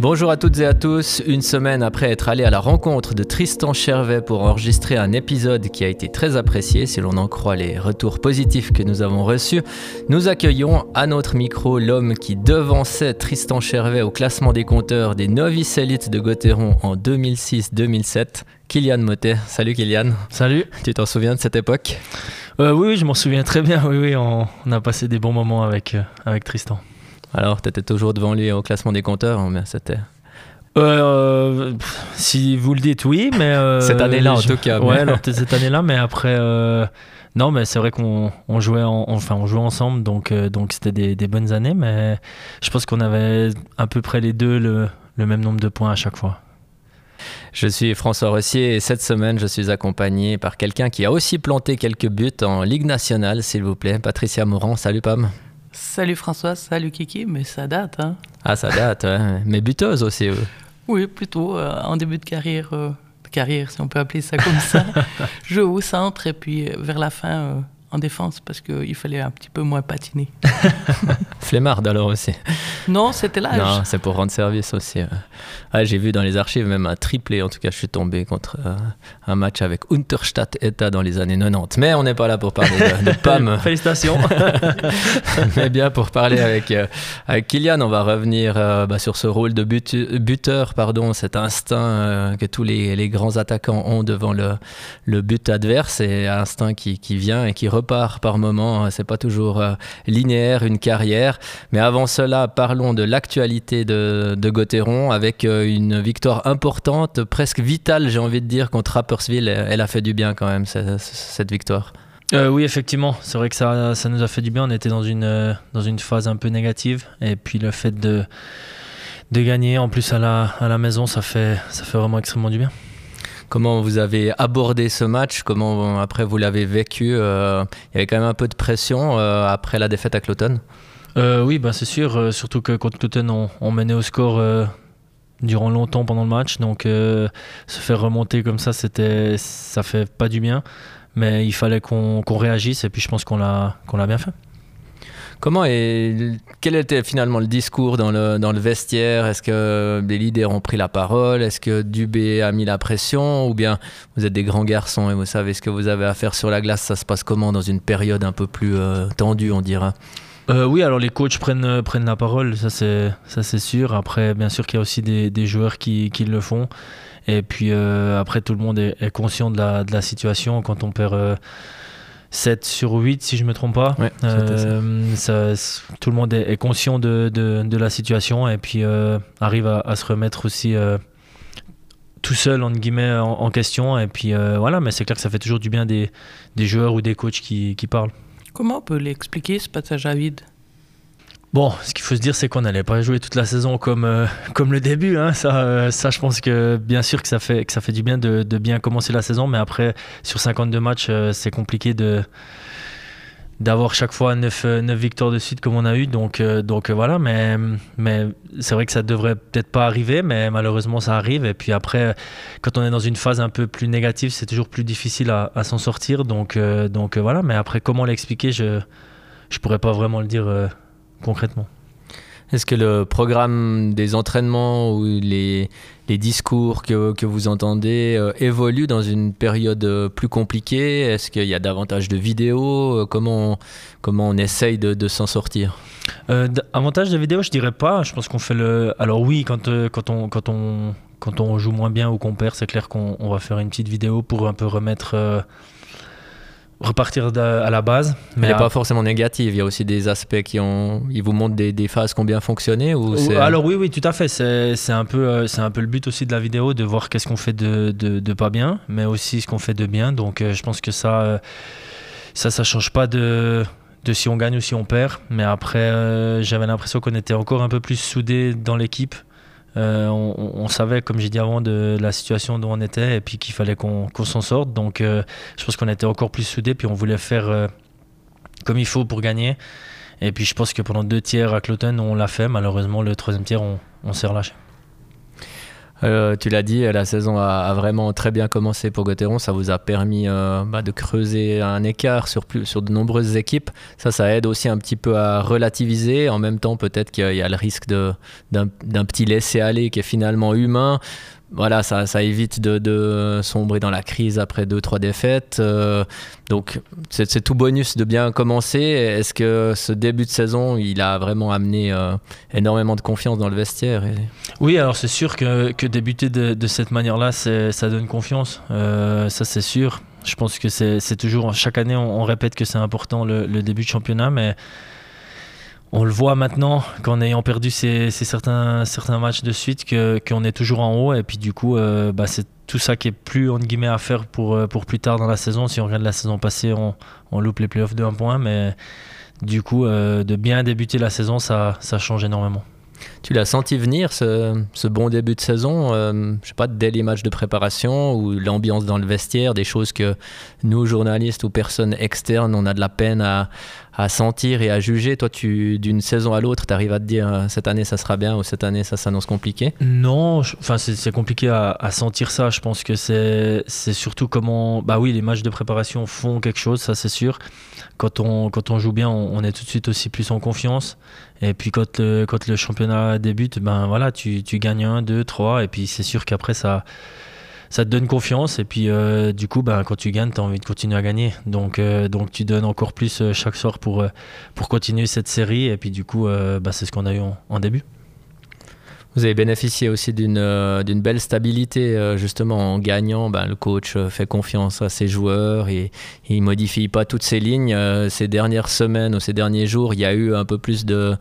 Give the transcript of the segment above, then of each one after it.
Bonjour à toutes et à tous. Une semaine après être allé à la rencontre de Tristan Chervet pour enregistrer un épisode qui a été très apprécié, si l'on en croit les retours positifs que nous avons reçus, nous accueillons à notre micro l'homme qui devançait Tristan Chervet au classement des compteurs des novices élites de Gauthieron en 2006-2007. Kylian Motet. Salut Kylian. Salut. Tu t'en souviens de cette époque? Euh, Oui, je m'en souviens très bien. Oui, oui, on, a passé des bons moments avec, euh, avec Tristan. Alors, tu étais toujours devant lui au classement des compteurs, mais c'était. Euh, si vous le dites, oui, mais. Euh, cette année-là, en tout cas. Ouais, alors cette année-là, mais après. Euh, non, mais c'est vrai qu'on jouait, enfin, on jouait ensemble, donc donc c'était des, des, bonnes années, mais je pense qu'on avait à peu près les deux le, le même nombre de points à chaque fois. Je suis François Rossier et cette semaine, je suis accompagné par quelqu'un qui a aussi planté quelques buts en Ligue nationale, s'il vous plaît. Patricia Morand, salut Pam. Salut François, salut Kiki, mais ça date. Hein. Ah, ça date, ouais. mais buteuse aussi. Oui, plutôt euh, en début de carrière, euh, carrière, si on peut appeler ça comme ça. je au centre et puis euh, vers la fin, en défense parce qu'il fallait un petit peu moins patiner. Flemmard alors aussi. Non, c'était l'âge. Non, c'est pour rendre service aussi. Ah, j'ai vu dans les archives même un triplé. En tout cas, je suis tombé contre euh, un match avec Unterstadt ETA dans les années 90. Mais on n'est pas là pour parler de, PAM. Félicitations. Mais bien pour parler avec, euh, avec Kylian, on va revenir euh, bah, sur ce rôle de buteur, pardon, cet instinct que tous les, les, grands attaquants ont devant le, le but adverse et instinct qui, qui vient et qui repart par moment. Hein. C'est pas toujours linéaire une carrière. Mais avant cela, parlons de l'actualité de, de Gauthieron avec une victoire importante, presque vitale, j'ai envie de dire, contre Rappersville. Elle a fait du bien quand même, cette, victoire. Euh, oui, effectivement, c'est vrai que ça, ça nous a fait du bien. On était dans une, euh, dans une phase un peu négative. Et puis le fait de, de gagner, en plus à la, à la maison, ça fait, ça fait vraiment extrêmement du bien. Comment vous avez abordé ce match Comment après vous l'avez vécu euh, Il y avait quand même un peu de pression après la défaite à Cloton Oui, bah, c'est sûr. surtout que contre Cloton, on, menait au score durant longtemps pendant le match. Donc euh, se faire remonter comme ça, c'était, ça fait pas du bien. Mais il fallait qu'on, réagisse et puis je pense qu'on l'a, qu'on l'a bien fait. Comment et quel était finalement le discours dans le, dans le vestiaire? Est-ce que les leaders ont pris la parole? Est-ce que Dubé a mis la pression? Ou bien vous êtes des grands garçons et vous savez ce que vous avez à faire sur la glace? Ça se passe comment dans une période un peu plus euh, tendue, on dira euh, oui, alors les coachs prennent, euh, prennent la parole, ça c'est, ça c'est sûr. Après, bien sûr qu'il y a aussi des, des joueurs qui, qui, le font. Et puis après, tout le monde est, conscient de la, de la, situation. Quand on perd 7 sur 8, si je ne me trompe pas, ça. tout le monde est, conscient de, de, de, la situation et puis arrive à, à, se remettre aussi tout seul entre guillemets en, question. Et puis voilà, mais c'est clair que ça fait toujours du bien des, des joueurs ou des coachs qui, qui parlent. Comment on peut l'expliquer ce passage à vide? Bon, ce qu'il faut se dire, c'est qu'on n'allait pas jouer toute la saison comme, euh, comme le début. Hein. Ça, euh, ça, je pense que bien sûr que ça fait, que ça fait du bien de, bien commencer la saison, mais après, sur 52 matchs, euh, c'est compliqué de, d'avoir chaque fois 9, 9, victoires de suite comme on a eu. Donc, donc voilà, mais, mais c'est vrai que ça devrait peut-être pas arriver, mais malheureusement ça arrive. Et puis après, quand on est dans une phase un peu plus négative, c'est toujours plus difficile à, à s'en sortir. Donc, donc voilà, mais après, comment l'expliquer, je ne pourrais pas vraiment le dire concrètement. Est-ce que le programme des entraînements ou les, les discours que, que, vous entendez euh, évoluent dans une période euh, plus compliquée? Est-ce qu'il y a davantage de vidéos? Euh, comment, on, comment on essaye de, de s'en sortir? Avantage de vidéos, je dirais pas. Je pense qu'on fait le. Alors oui, quand, quand, on, quand, on, quand on joue moins bien ou qu'on perd, c'est clair qu'on va faire une petite vidéo pour un peu remettre repartir à la base. Mais elle n'est pas forcément négative. Il y a aussi des aspects qui ont. Ils vous montrent des, des phases qui ont bien fonctionné ou Alors oui, oui, tout à fait. C'est un peu, euh, c'est un peu le but aussi de la vidéo, de voir qu'est-ce qu'on fait de, de, pas bien, mais aussi ce qu'on fait de bien. Donc euh, je pense que ça, euh, ça, ça change pas de de si on gagne ou si on perd. Mais après, j'avais l'impression qu'on était encore un peu plus soudés dans l'équipe. Euh, on, savait, comme j'ai dit avant, de la situation dont on était et puis qu'il fallait qu'on s'en sorte. Donc euh, je pense qu'on était encore plus soudés, puis on voulait faire euh, comme il faut pour gagner. Et puis je pense que pendant deux tiers à Cloton, on l'a fait. Malheureusement, le troisième tiers, on, on s'est relâché. Euh, tu l'as dit, la saison a, vraiment très bien commencé pour Gauthieron. Ça vous a permis euh, bah, de creuser un écart sur, plus, sur de nombreuses équipes. Ça, ça aide aussi un petit peu à relativiser. En même temps, peut-être qu'il y a le risque d'un petit laisser-aller qui est finalement humain voilà, ça, ça évite de, sombrer dans la crise après deux, trois défaites. Euh, donc, c'est tout bonus de bien commencer. Est-ce que ce début de saison, il a vraiment amené euh, énormément de confiance dans le vestiaire Oui, alors c'est sûr que, débuter de, cette manière-là, ça donne confiance. Euh, ça, c'est sûr. Je pense que c'est toujours, chaque année, on, répète que c'est important le, le, début de championnat, mais on le voit maintenant qu'en ayant perdu ces, certains, matchs de suite qu'on est toujours en haut et puis du coup euh, bah, c'est tout ça qui est plus à faire pour, euh, pour plus tard dans la saison. Si on regarde la saison passée, on, loupe les playoffs de un point, mais du coup euh, de bien débuter la saison, ça, ça change énormément. Tu l'as senti venir ce, bon début de saison euh, Je sais pas, dès les matchs de préparation ou l'ambiance dans le vestiaire, des choses que nous, journalistes ou personnes externes, on a de la peine à, sentir et à juger. Toi, tu d'une saison à l'autre, tu arrives à te dire euh, cette année ça sera bien ou cette année ça s'annonce compliqué? Non, enfin c'est compliqué à, sentir ça. Je pense que c'est surtout comment. Bah oui, les matchs de préparation font quelque chose, ça c'est sûr. Quand on, quand on joue bien, on est tout de suite aussi plus en confiance. Et puis quand le, quand le championnat débute, ben voilà, tu, tu gagnes un, deux, trois, et puis c'est sûr qu'après ça, ça te donne confiance. Et puis euh, du coup, ben, quand tu gagnes, tu as envie de continuer à gagner. Donc, euh, donc tu donnes encore plus euh, chaque soir pour, pour continuer cette série. Et puis du coup, ben, c'est ce qu'on a eu en début. Vous avez bénéficié aussi d'une d'une belle stabilité, justement en gagnant. Ben, le coach fait confiance à ses joueurs et, il modifie pas toutes ses lignes. ces dernières semaines ou ces derniers jours, il y a eu un peu plus de,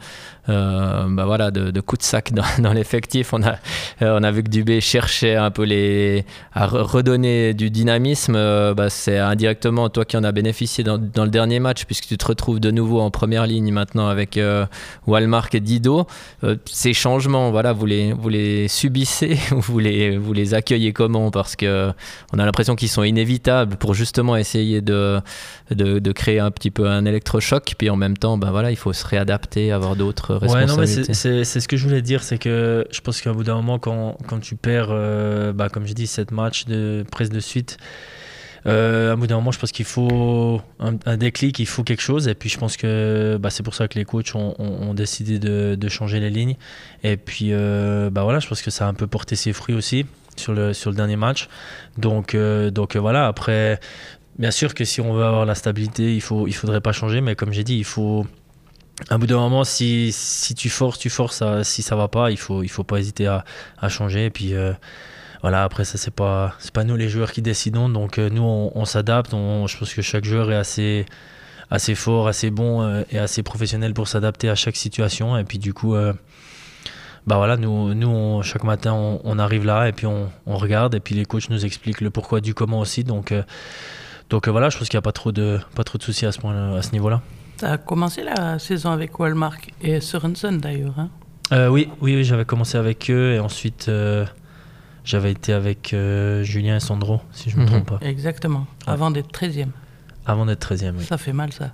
ben, voilà, de, coups de sac dans, l'effectif. On a, on a vu que Dubé cherchait un peu les, à redonner du dynamisme. Ben, c'est indirectement toi qui en as bénéficié dans, dans, le dernier match, puisque tu te retrouves de nouveau en première ligne maintenant avec Walmark et Dido. ces changements, voilà vous les, vous les subissez ou vous les, vous les accueillez comment? Parce que on a l'impression qu'ils sont inévitables pour justement essayer de, de, créer un petit peu un électrochoc. Puis en même temps, ben voilà, il faut se réadapter, avoir d'autres responsabilités. c'est ce que je voulais dire, c'est que je pense qu'à bout d'un moment, quand, quand tu perds, euh, bah, comme je dis, cette match de presse de suite, euh, à bout d'un moment, je pense qu'il faut un, déclic, il faut quelque chose. Et puis, je pense que bah, c'est pour ça que les coachs ont, décidé de, changer les lignes. Et puis, euh, bah, voilà, je pense que ça a un peu porté ses fruits aussi sur le, sur le dernier match. Donc, euh, donc voilà, après, bien sûr que si on veut avoir la stabilité, il ne il faudrait pas changer. Mais comme j'ai dit, il faut. À bout d'un moment, si, si tu forces, tu forces. si ça va pas, il faut, il faut pas hésiter à, changer. Puis, voilà, après ça c'est pas pas nous les joueurs qui décidons, donc euh, nous on, s'adapte. je pense que chaque joueur est assez assez fort, assez bon euh, et assez professionnel pour s'adapter à chaque situation. Et puis du coup, euh, bah voilà, nous nous chaque matin on, arrive là et puis on, regarde et puis les coachs nous expliquent le pourquoi du comment aussi. Donc donc voilà, je pense qu'il n'y a pas trop de pas trop de soucis à ce à ce niveau-là. Tu as commencé la saison avec Walmark et Sorensen d'ailleurs. Hein oui, oui, oui j'avais commencé avec eux et ensuite j'avais été avec euh, Julien et Sandro, si je ne me trompe pas. Exactement, avant d'être 13e. Avant d'être 13e, oui. Ça fait mal, ça.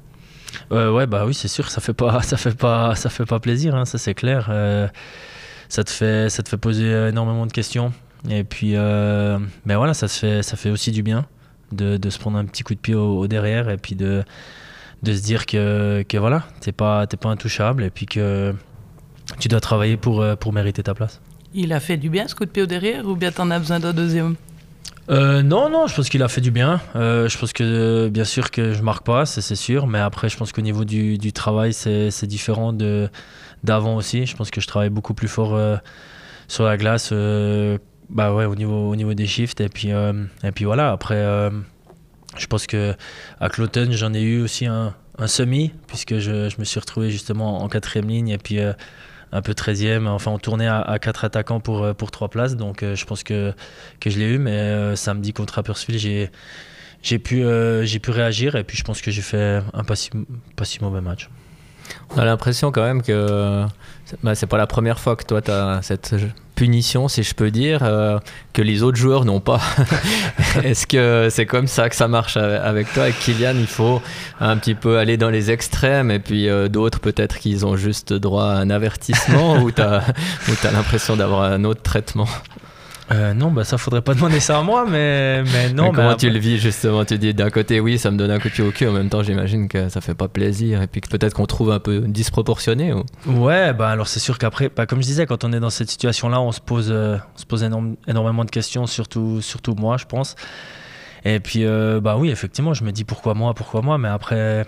Euh, ouais, bah oui, c'est sûr, ça fait pas, ça fait pas, ça fait pas plaisir, hein, ça c'est clair. Euh, ça te fait, ça te fait poser énormément de questions. Et puis, mais ben voilà, ça se fait, ça fait aussi du bien de, de se prendre un petit coup de pied au, derrière et puis de, de se dire que, que voilà, t'es pas, pas intouchable et puis que tu dois travailler pour, pour mériter ta place. Il a fait du bien ce coup de pied au derrière ou bien t'en as besoin d'un deuxième? Euh, non, non, je pense qu'il a fait du bien. Euh, je pense que bien sûr que je marque pas, c'est sûr, mais après je pense qu'au niveau du, du travail c'est différent de d'avant aussi. Je pense que je travaille beaucoup plus fort euh, sur la glace, bah ouais, au niveau au niveau des shifts et puis et puis voilà. Après, je pense que à Cloton j'en ai eu aussi un, semi puisque je, me suis retrouvé justement en quatrième ligne et puis un peu 13e. Enfin, on tournait à, 4 attaquants pour, euh, pour 3 places. Donc, euh, je pense que, que je l'ai eu. Mais euh, samedi contre Appersfield, j'ai, j'ai, pu, j'ai pu réagir. Et puis, je pense que j'ai fait un pas pas si mauvais match. On a l'impression quand même que bah, c'est pas la première fois que toi tu as cette punition, si je peux dire, euh, que les autres joueurs n'ont pas. Est-ce que c'est comme ça que ça marche avec toi? Avec Kylian, il faut un petit peu aller dans les extrêmes et puis euh, d'autres peut-être qu'ils ont juste droit à un avertissement ou tu as, as l'impression d'avoir un autre traitement? Euh, non, bah ça faudrait pas demander ça à moi, mais, mais non. comment tu le vis justement? Tu dis d'un côté oui, ça me donne un coup de pied au cul, en même temps j'imagine que ça fait pas plaisir et puis que peut-être qu'on trouve un peu disproportionné. Ou... Ouais, bah alors c'est sûr qu'après, bah, comme je disais, quand on est dans cette situation-là, on se pose, euh, on se pose énormément de questions, surtout, surtout moi, je pense. Et puis euh, bah oui, effectivement, je me dis pourquoi moi, pourquoi moi, mais après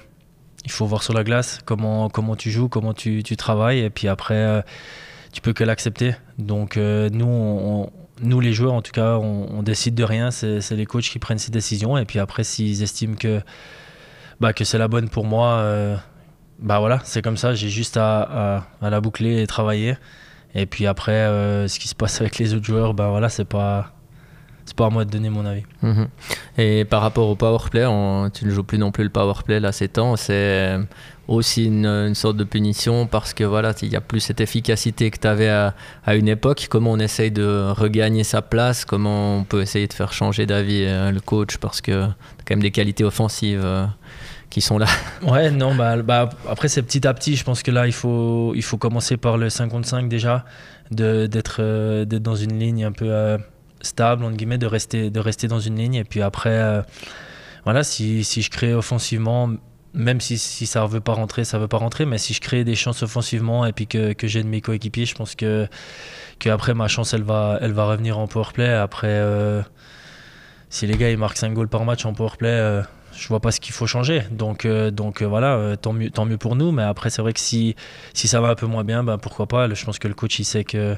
il faut voir sur la glace comment comment tu joues, comment tu, tu travailles, et puis après tu peux que l'accepter. Donc nous on nous, les joueurs, en tout cas, on, décide de rien. C'est les coachs qui prennent ces décisions. Et puis après, s'ils estiment que, bah, que c'est la bonne pour moi, euh, bah voilà, c'est comme ça. J'ai juste à, la boucler et travailler. Et puis après, euh, ce qui se passe avec les autres joueurs, bah voilà, c'est pas c'est pas à moi de donner mon avis. Mhm. Et par rapport au powerplay, tu ne joues plus non plus le powerplay là ces temps. C'est aussi une, sorte de punition parce que voilà, il n'y a plus cette efficacité que tu avais à, une époque. Comment on essaye de regagner sa place? Comment on peut essayer de faire changer d'avis euh, le coach? Parce que tu as quand même des qualités offensives euh, qui sont là. Ouais, non, bah, bah, après c'est petit à petit. Je pense que là, il faut, il faut commencer par le 55 déjà, d'être euh, d'être dans une ligne un peu stable, entre guillemets, de rester, de rester dans une ligne. Et puis après, voilà, si, si je crée offensivement même si, si ça ne veut pas rentrer, ça ne veut pas rentrer. Mais si je crée des chances offensivement et puis que, que j'aide mes coéquipiers, je pense que, que après ma chance, elle va, elle va revenir en powerplay. Après, euh, si les gars ils marquent 5 goals par match en powerplay, euh, je vois pas ce qu'il faut changer. Donc, euh, donc voilà, tant, mieux, tant mieux pour nous. Mais après, c'est vrai que si, si ça va un peu moins bien, ben pourquoi pas. Je pense que le coach, il sait que,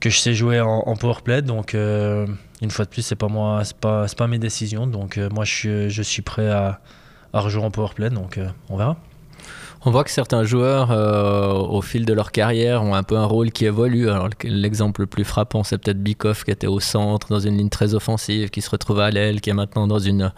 que je sais jouer en, en powerplay. Donc, une fois de plus, c'est pas moi, c'est pas, pas mes décisions. Donc, moi, je, suis prêt à à rejoindre en powerplay, donc euh, on verra. On voit que certains joueurs, euh, au fil de leur carrière, ont un peu un rôle qui évolue. L'exemple le plus frappant, c'est peut-être Bikoff, qui était au centre, dans une ligne très offensive, qui se retrouve à l'aile, qui est maintenant dans une,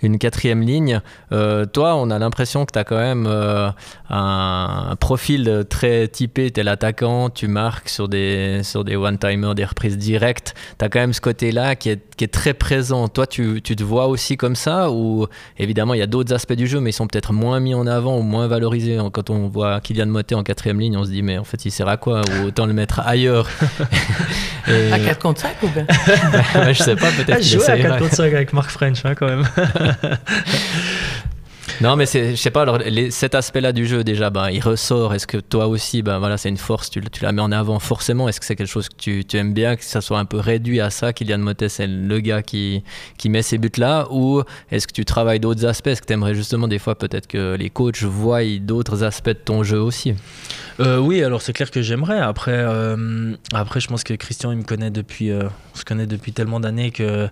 une quatrième ligne. Euh, toi, on a l'impression que tu as quand même euh, un, profil très typé. Tu es l'attaquant, tu marques sur des, sur des one-timers, des reprises directes. Tu as quand même ce côté-là qui est, qui est, très présent. Toi, tu, tu, te vois aussi comme ça Ou évidemment, il y a d'autres aspects du jeu, mais ils sont peut-être moins mis en avant ou moins valorisés. Quand on voit Kylian Motet en quatrième ligne, on se dit, mais en fait, il sert à quoi? Ou autant le mettre ailleurs? À 4 contre 5 ou bien? Je sais pas, peut-être. Jouais à 4 contre 5 avec Marc French, hein, quand même. non, mais je sais pas, alors cet aspect-là du jeu, déjà, bah, il ressort. Est-ce que toi aussi, bah, voilà, c'est une force, tu, tu, la mets en avant forcément? Est-ce que c'est quelque chose que tu, tu, aimes bien, que ça soit un peu réduit à ça Kylian Motet, c'est le gars qui, qui met ces buts-là? Ou est-ce que tu travailles d'autres aspects? Est-ce que tu aimerais justement, des fois, peut-être que les coachs voient d'autres aspects de ton jeu aussi? Euh, oui, alors c'est clair que j'aimerais. Après, euh, après, je pense que Christian, il me connaît depuis, euh, on se connaît depuis tellement d'années que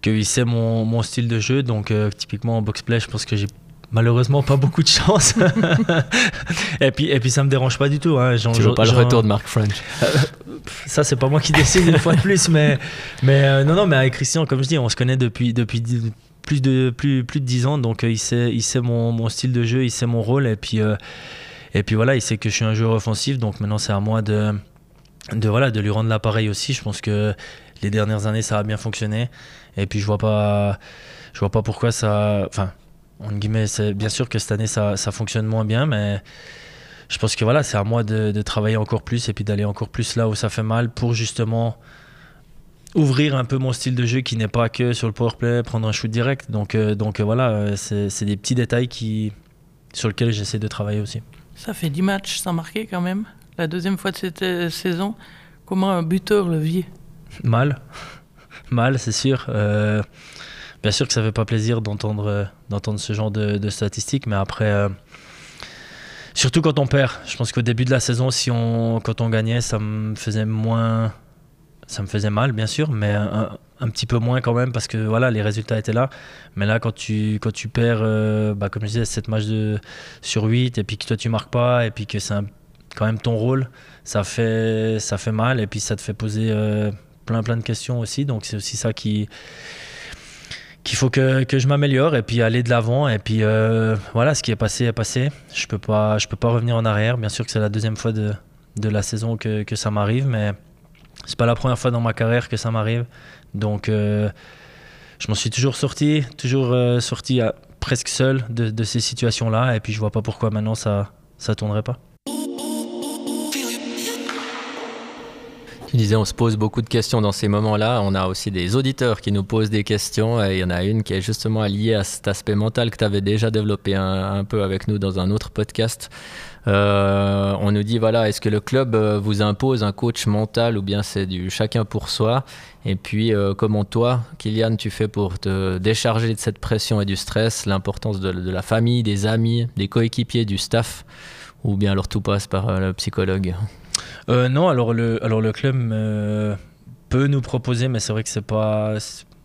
qu'il sait mon, mon, style de jeu. Donc, typiquement en box-play, je pense que j'ai malheureusement pas beaucoup de chance. et, puis, et puis, ça me dérange pas du tout. Hein. tu veux pas le retour de Mark French? Euh, Ça, c'est pas moi qui décide une fois de plus. Mais, mais euh, non, non, mais avec Christian, comme je dis, on se connaît depuis, depuis plus de, plus, plus de 10 ans. Donc, il sait, il sait mon, mon, style de jeu, il sait mon rôle. Et puis, et puis voilà, il sait que je suis un joueur offensif. Donc, maintenant, c'est à moi de, de, voilà, de lui rendre l'appareil aussi. Je pense que les dernières années, ça a bien fonctionné. Et puis je vois pas, je vois pas pourquoi ça. Enfin, en guillemets, c'est bien sûr que cette année ça, ça, fonctionne moins bien, mais je pense que voilà, c'est à moi de, de, travailler encore plus et puis d'aller encore plus là où ça fait mal pour justement ouvrir un peu mon style de jeu qui n'est pas que sur le powerplay, prendre un shoot direct. Donc, euh, donc euh, voilà, euh, c'est des petits détails qui, sur lesquels j'essaie de travailler aussi. Ça fait 10 matchs sans marquer quand même. La deuxième fois de cette saison. Comment un buteur le vit? Mal mal, c'est sûr. Euh, bien sûr que ça fait pas plaisir d'entendre euh, ce genre de, statistiques, mais après, euh, surtout quand on perd. Je pense qu'au début de la saison, si quand on gagnait, ça me faisait moins, ça me faisait mal, bien sûr, mais un, petit peu moins quand même parce que voilà, les résultats étaient là. Mais là, quand tu, perds, bah, comme je disais, 7 matchs sur 8 et puis que toi tu marques pas et puis que c'est quand même ton rôle, ça fait, mal et puis ça te fait poser plein de questions aussi. Donc c'est aussi ça qui qu'il faut que, que je m'améliore et puis aller de l'avant. Et puis voilà, ce qui est passé est passé. Je peux pas, peux pas revenir en arrière. Bien sûr que c'est la deuxième fois de, de la saison que, que ça m'arrive, mais c'est pas la première fois dans ma carrière que ça m'arrive. Donc je m'en suis toujours sorti, toujours sorti à, presque seul de, de ces situations-là. Et puis je vois pas pourquoi maintenant ça ça tournerait pas. On se pose beaucoup de questions dans ces moments-là. On a aussi des auditeurs qui nous posent des questions. Il y en a une qui est justement liée à cet aspect mental que tu avais déjà développé un, peu avec nous dans un autre podcast. Euh, on nous dit, voilà, est-ce que le club euh, vous impose un coach mental ou bien c'est du chacun pour soi? Et puis, euh, comment toi, Kylian, tu fais pour te décharger de cette pression et du stress, l'importance de la famille, des amis, des coéquipiers, du staff? Ou bien alors tout passe par le psychologue? Euh, non, alors le, club euh, peut nous proposer, mais c'est vrai que c'est pas,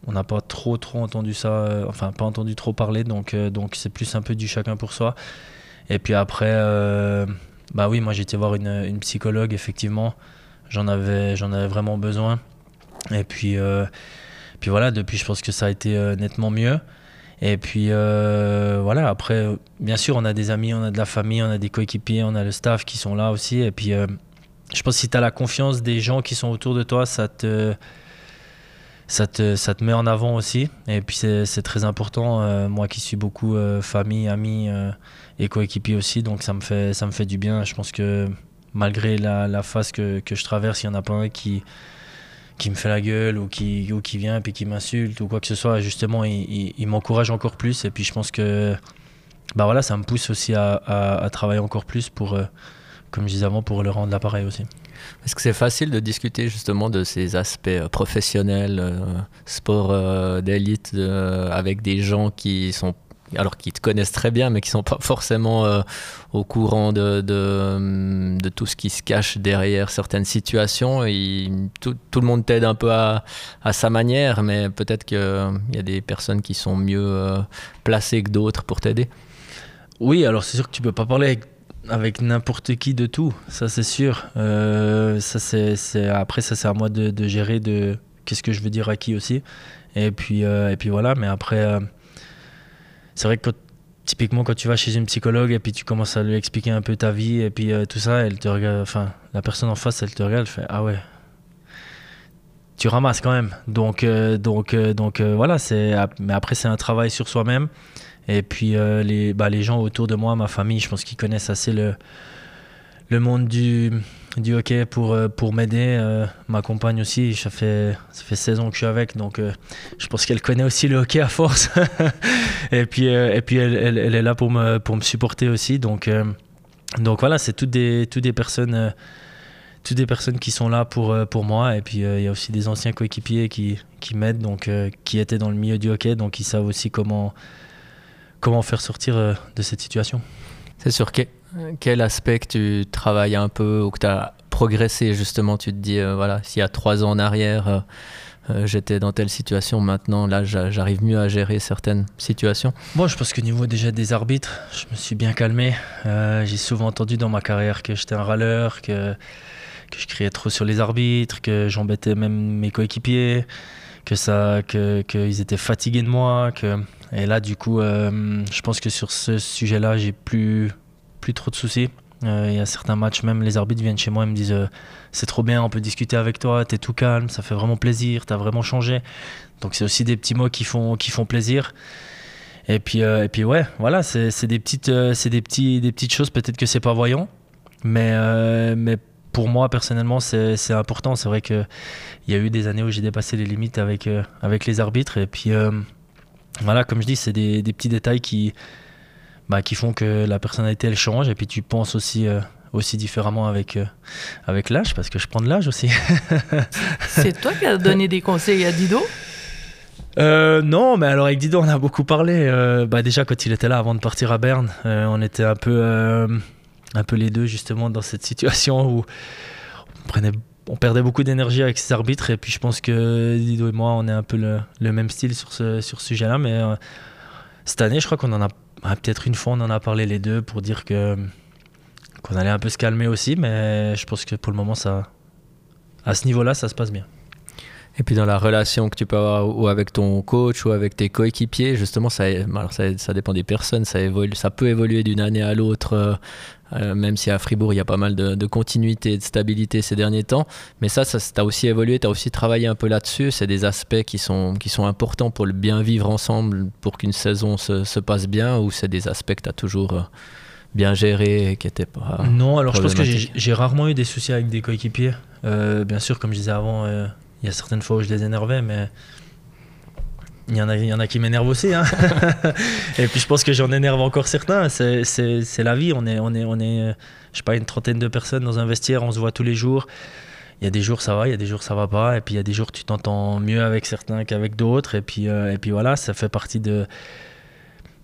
on n'a pas trop trop entendu ça, euh, enfin pas entendu trop parler, donc c'est plus un peu du chacun pour soi. Et puis après, bah oui, moi été voir une, psychologue effectivement, j'en avais vraiment besoin. Et puis puis voilà, depuis je pense que ça a été nettement mieux. Et puis voilà, après, bien sûr, on a des amis, on a de la famille, on a des coéquipiers, on a le staff qui sont là aussi. Et puis je pense que si tu as la confiance des gens qui sont autour de toi, ça te, ça te, ça te met en avant aussi. Et puis c'est très important, euh, moi qui suis beaucoup euh, famille, amis euh, et coéquipiers aussi, donc ça me, fait, ça me fait du bien. Je pense que malgré la, la phase que, que, je traverse, il n'y en a pas un qui, qui me fait la gueule ou qui, ou qui vient et puis qui m'insulte ou quoi que ce soit. Justement, il, il, m'encourage encore plus. Et puis je pense que bah voilà, ça me pousse aussi à, à travailler encore plus pour comme je disais avant, pour le rendre l'appareil aussi. Est-ce que c'est facile de discuter justement de ces aspects euh, professionnels, euh, sport euh, d'élite, avec des gens qui sont alors qui te connaissent très bien, mais qui sont pas forcément au courant de, de, de, tout ce qui se cache derrière certaines situations? Et tout, tout, le monde t'aide un peu à, à, sa manière, mais peut-être qu'il y a des personnes qui sont mieux placées que d'autres pour t'aider? Oui, alors c'est sûr que tu peux pas parler avec avec n'importe qui de tout, ça c'est sûr. Euh, ça c'est, après ça c'est à moi de, gérer de qu'est-ce que je veux dire à qui aussi. Et puis euh, et puis voilà. Mais après euh, c'est vrai que typiquement quand tu vas chez une psychologue et puis tu commences à lui expliquer un peu ta vie et puis tout ça, elle te regarde, enfin la personne en face elle te regarde, elle fait ah ouais. Tu ramasses quand même. Donc donc donc voilà mais après c'est un travail sur soi-même. Et puis euh, les, bah, les gens autour de moi, ma famille, je pense qu'ils connaissent assez le, le monde du, du hockey pour, euh, pour m'aider. Euh, ma compagne aussi, ça fait, ça fait 16 ans que je suis avec, donc je pense qu'elle connaît aussi le hockey à force. et puis, et puis elle, elle, est là pour me, pour me supporter aussi. Donc, donc voilà, c'est toutes des, toutes des personnes. toutes des personnes qui sont là pour, pour moi et puis il y a aussi des anciens coéquipiers qui, qui m'aident donc qui étaient dans le milieu du hockey donc ils savent aussi comment comment faire sortir euh, de cette situation? C'est sur quel, aspect que tu travailles un peu ou que tu as progressé justement Tu te dis, euh, voilà, s'il y a trois ans en arrière, euh, j'étais dans telle situation, maintenant là j'arrive mieux à gérer certaines situations? Moi je pense qu'au niveau déjà des arbitres, je me suis bien calmé. J'ai souvent entendu dans ma carrière que j'étais un râleur, que, que je criais trop sur les arbitres, que j'embêtais même mes coéquipiers que ça que qu'ils étaient fatigués de moi que et là, du coup, euh, je pense que sur ce sujet-là, j'ai plus, plus trop de soucis. Euh, il y a certains matchs, même les arbitres viennent chez moi et me disent euh, c'est trop bien, on peut discuter avec toi, t'es tout calme, ça fait vraiment plaisir, t'as vraiment changé. Donc c'est aussi des petits mots qui font, qui font plaisir. Et puis, et puis ouais, voilà, c'est des petites, c'est des petits, des petites choses. Peut-être que c'est pas voyant, mais, mais pour moi personnellement, c'est important. C'est vrai que il y a eu des années où j'ai dépassé les limites avec, avec les arbitres, et puis voilà, comme je dis, c'est des, petits détails qui, bah, qui font que la personnalité elle change et puis tu penses aussi, euh, aussi différemment avec, euh, avec l'âge parce que je prends de l'âge aussi. c'est toi qui as donné des conseils à Dido? Euh, non, mais alors avec Dido, on a beaucoup parlé. bah déjà, quand il était là avant de partir à Berne, on était un peu, un peu les deux justement dans cette situation où on prenait perdait beaucoup d'énergie avec ces arbitres. Et puis je pense que Dido et moi on est un peu le, même style sur ce, sur sujet-là. Mais euh, cette année je crois qu'on en a ah, peut-être une fois on en a parlé les deux pour dire que qu'on allait un peu se calmer aussi. Mais je pense que pour le moment ça à ce niveau-là ça se passe bien. Et puis dans la relation que tu peux avoir ou avec ton coach ou avec tes coéquipiers, justement, ça, alors ça, ça, dépend des personnes, ça, évolue, ça peut évoluer d'une année à l'autre, euh, euh, même si à Fribourg, il y a pas mal de, continuité et de stabilité ces derniers temps. Mais ça, ça as aussi évolué, tu as aussi travaillé un peu là-dessus. C'est des aspects qui sont, qui sont importants pour le bien vivre ensemble, pour qu'une saison se, se, passe bien, ou c'est des aspects que tu as toujours... Euh, bien géré et qui n'étaient pas. Non, alors je pense que j'ai rarement eu des soucis avec des coéquipiers. bien sûr, comme je disais avant, il y a certaines fois où je les énervais, mais il y en a, il y en a qui m'énervent aussi. Hein. et puis je pense que j'en énerve encore certains. C'est la vie. On est, on est, on est, je sais pas, une trentaine de personnes dans un vestiaire. On se voit tous les jours. Il y a des jours ça va, il y a des jours ça va pas. Et puis il y a des jours tu t'entends mieux avec certains qu'avec d'autres. Et puis, euh, et puis voilà, ça fait partie de,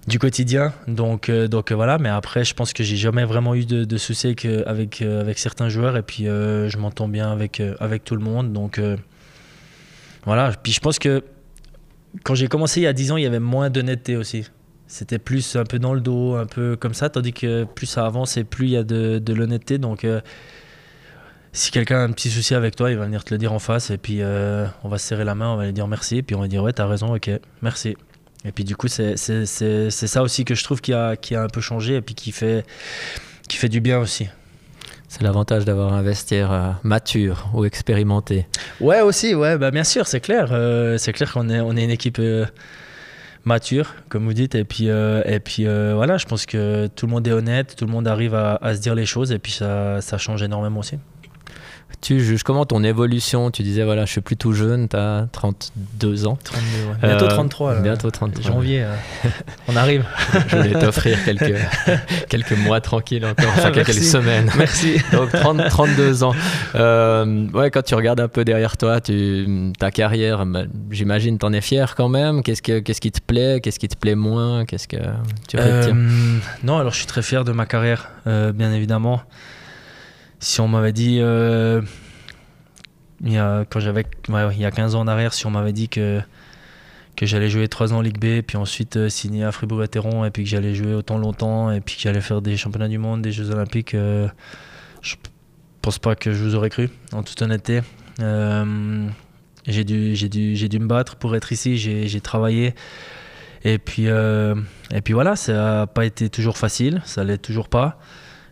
du quotidien. Donc, euh, donc voilà. Mais après, je pense que j'ai jamais vraiment eu de, soucis avec, avec, euh, avec, certains joueurs. Et puis je m'entends bien avec, avec tout le monde. Donc voilà, puis je pense que quand j'ai commencé il y a 10 ans, il y avait moins d'honnêteté aussi. C'était plus un peu dans le dos, un peu comme ça, tandis que plus ça avance et plus il y a de, l'honnêteté. Donc, euh, si quelqu'un a un petit souci avec toi, il va venir te le dire en face et puis euh, on va se serrer la main, on va lui dire merci, puis on va dire ouais, t'as raison, ok, merci. Et puis du coup, c'est ça aussi que je trouve qui a, qui a un peu changé et puis qui fait, qui fait du bien aussi. C'est l'avantage d'avoir un vestiaire euh, mature ou expérimenté. Ouais, aussi, ouais, bah, bien sûr, c'est clair. Euh, c'est clair qu'on est, on est une équipe euh, mature, comme vous dites. Et puis, et puis voilà, je pense que tout le monde est honnête, tout le monde arrive à, à se dire les choses et puis ça, ça change énormément aussi. Tu juges comment ton évolution Tu disais, voilà, je suis plus tout jeune, tu as 32 ans. 32, ouais. Bientôt 33. Euh, bientôt 33. Janvier, euh, on arrive. je vais t'offrir quelques, quelques mois tranquilles encore, enfin quelques semaines. Merci. Donc 30, 32 ans. Euh, ouais, quand tu regardes un peu derrière toi, tu, ta carrière, j'imagine, tu en es fier quand même. Qu'est-ce, que, qu'est-ce qui te plaît? Qu'est-ce qui te plaît moins? Qu'est-ce que tu retiens? Non, alors je suis très fier de ma carrière, bien évidemment si on m'avait dit, euh, il, y a, quand j'avais, il y a 15 ans en arrière, si on m'avait dit que, que j'allais jouer 3 ans en Ligue B, puis ensuite euh, signer à Fribourg-Gotteron, et puis que j'allais jouer autant longtemps, et puis que j'allais faire des championnats du monde, des Jeux Olympiques, euh, je pense pas que je vous aurais cru, en toute honnêteté. j'ai dû, j'ai dû, j'ai dû me battre pour être ici, j'ai, travaillé. Et puis, et puis voilà, ça n'a pas été toujours facile, ça l'est toujours pas.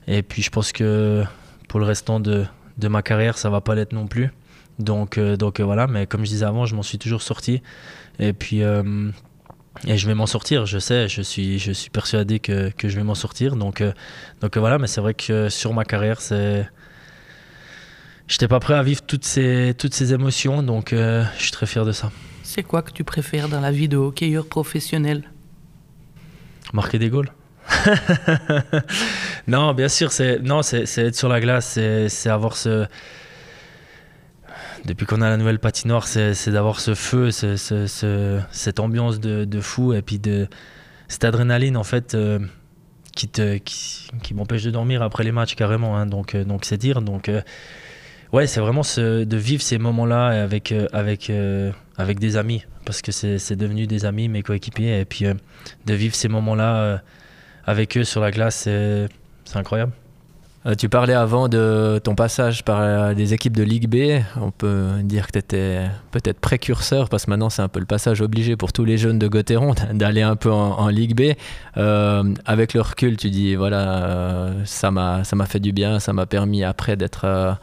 Et puis je pense que pour le restant de, de ma carrière, ça va pas l'être non plus. Donc, euh, donc euh, voilà, mais comme je disais avant, je m'en suis toujours sorti. Et puis, euh, et je vais m'en sortir, je sais, je suis, je suis persuadé que, que je vais m'en sortir. Donc, donc voilà, mais c'est vrai que sur ma carrière, c'est. J'étais pas prêt à vivre toutes ces, toutes ces émotions, donc je suis très fier de ça. C'est quoi que tu préfères dans la vie de hockeyeur professionnel? Marquer des goals. non, bien sûr, c'est non, c'est être sur la glace, c'est avoir ce. Depuis qu'on a la nouvelle patinoire, c'est d'avoir ce feu, ce, cette ambiance de, fou et puis de cette adrénaline en fait euh, qui te qui, m'empêche de dormir après les matchs carrément. Hein, donc euh, donc c'est dire donc. Euh, ouais, c'est vraiment de vivre ces moments-là avec, avec, avec des amis, parce que c'est devenu des amis, mes coéquipiers, et puis de vivre ces moments-là avec eux sur la glace, c'est incroyable. Euh, tu parlais avant de ton passage par euh, des équipes de Ligue B. On peut dire que tu étais peut-être précurseur, parce que maintenant c'est un peu le passage obligé pour tous les jeunes de Gauthieron d'aller un peu en, Ligue B. Euh, avec le recul, tu dis voilà, ça m'a fait du bien, ça m'a permis après d'être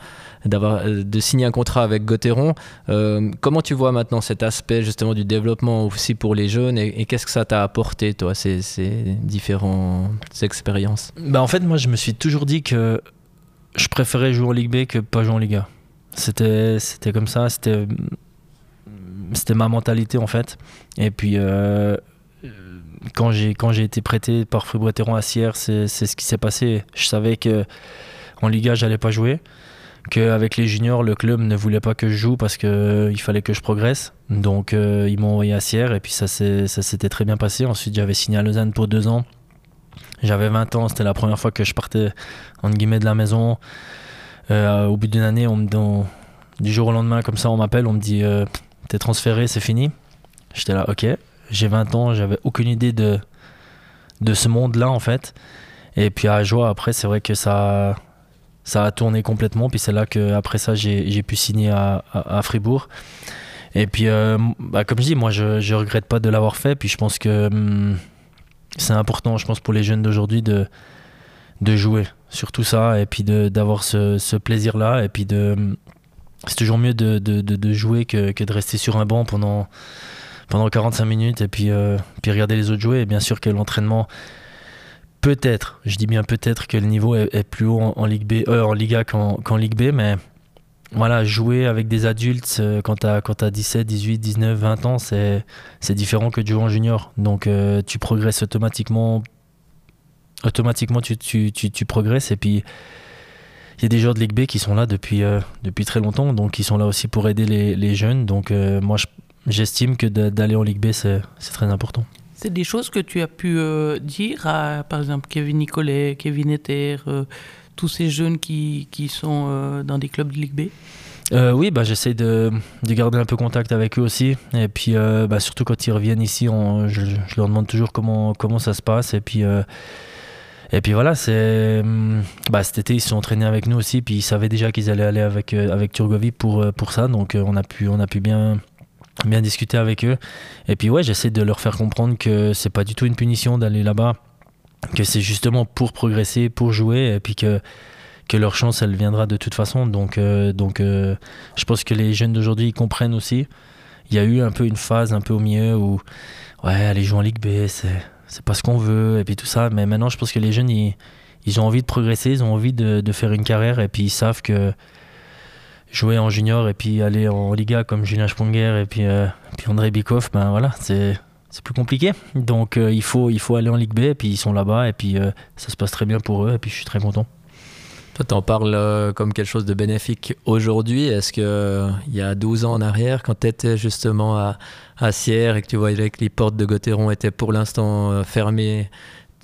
d'avoir euh, de signer un contrat avec Gauthieron. Euh, comment tu vois maintenant cet aspect justement du développement aussi pour les jeunes et, qu'est-ce que ça t'a apporté toi ces, différentes expériences? Bah En fait moi je me suis toujours dit que je préférais jouer en Ligue B que pas jouer en Liga. C'était c'était comme ça, c'était ma mentalité en fait. Et puis euh, quand j'ai été prêté par Fribourg-Gotteron à Sierre, c'est ce qui s'est passé. Je savais que en Liga j'allais pas jouer qu'avec les juniors, le club ne voulait pas que je joue parce qu'il euh, fallait que je progresse. Donc euh, ils m'ont envoyé à Sierre et puis ça s'était très bien passé. Ensuite j'avais signé à Lausanne pour deux ans. J'avais 20 ans, c'était la première fois que je partais entre guillemets de la maison. Euh, au bout d'une année, du jour au lendemain, comme ça, on m'appelle, on me dit T'es transféré, c'est fini? J'étais là, ok. J'ai 20 ans, j'avais aucune idée de, de ce monde-là en fait. Et puis à joie, après, c'est vrai que ça, ça a tourné complètement. Puis c'est là que après ça, j'ai pu signer à, à, Fribourg. Et puis, bah, comme je dis, moi, je, je regrette pas de l'avoir fait. Puis je pense que hum, c'est important, je pense, pour les jeunes d'aujourd'hui de, de jouer sur tout ça et puis d'avoir ce, plaisir-là. Et puis. Hum, c'est toujours mieux de, de, de jouer que, que, de rester sur un banc pendant, pendant 45 minutes et puis, puis regarder les autres jouer. Et bien sûr que l'entraînement peut-être, je dis bien peut-être que le niveau est, plus haut en, Ligue B, euh, en Liga qu'en Ligue B, mais voilà, jouer avec des adultes euh, quand tu as, 17, 18, 19, 20 ans, c'est différent que de jouer en junior. Donc euh, tu progresses automatiquement, automatiquement tu, progresses et puis il y a des joueurs de Ligue B qui sont là depuis, très longtemps, donc ils sont là aussi pour aider les jeunes. Donc moi j'estime que d'aller en Ligue B c'est très important. C'est des choses que tu as pu euh, dire à, par exemple, Kevin Nicolet, Kevin Ether, euh, tous ces jeunes qui, qui sont euh, dans des clubs de Ligue B? Oui, bah, j'essaie de, de, garder un peu contact avec eux aussi. Et puis, bah, surtout quand ils reviennent ici, on, je, leur demande toujours comment, comment ça se passe. Et puis, et puis voilà, c'est, bah, cet été, ils se sont entraînés avec nous aussi. Puis ils savaient déjà qu'ils allaient aller avec, avec Turgovie pour, pour ça. Donc on, a pu, on a pu bien, bien discuter avec eux. Et puis ouais, j'essaie de leur faire comprendre que c'est pas du tout une punition d'aller là-bas, que c'est justement pour progresser, pour jouer, et puis que que leur chance elle viendra de toute façon. Donc euh, donc euh, je pense que les jeunes d'aujourd'hui comprennent aussi. Il y a eu un peu une phase un peu au milieu où ouais aller jouer en Ligue B c'est c'est pas ce qu'on veut et puis tout ça. Mais maintenant je pense que les jeunes ils, ils ont envie de progresser, ils ont envie de, de faire une carrière et puis ils savent que jouer en junior et puis aller en Liga comme Julien Sponger et puis, euh, puis André Bikoff, ben voilà, c'est c'est plus compliqué. Donc euh, il, faut, il faut aller en Ligue B et puis ils sont là-bas et puis euh, ça se passe très bien pour eux et puis je suis très content. Toi, tu en parles comme quelque chose de bénéfique aujourd'hui. Est-ce que il y a 12 ans en arrière, quand tu étais justement à, à Sierre et que tu voyais que les portes de Gauthieron étaient pour l'instant fermées,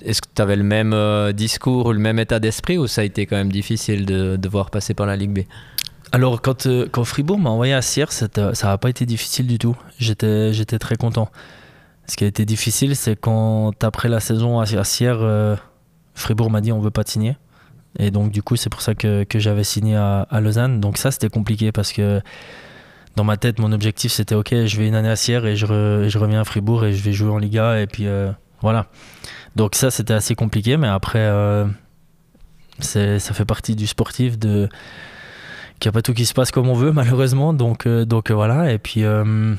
est-ce que tu avais le même discours ou le même état d'esprit ou ça a été quand même difficile de, de voir passer par la Ligue B? Alors, quand, euh, quand Fribourg m'a envoyé à Sierre, ça n'a pas été difficile du tout. J'étais, très content. Ce qui a été difficile, c'est quand, après la saison à, Sierre, euh, Fribourg m'a dit on veut pas signer. Et donc, du coup, c'est pour ça que, que j'avais signé à, à, Lausanne. Donc, ça, c'était compliqué parce que dans ma tête, mon objectif, c'était ok, je vais une année à Sierre et je, je reviens à Fribourg et je vais jouer en Liga. Et puis, euh, voilà. Donc, ça, c'était assez compliqué. Mais après, c'est, ça fait partie du sportif de qu'il n'y a pas tout qui se passe comme on veut, malheureusement. Donc, euh, donc euh, voilà. Et puis euh,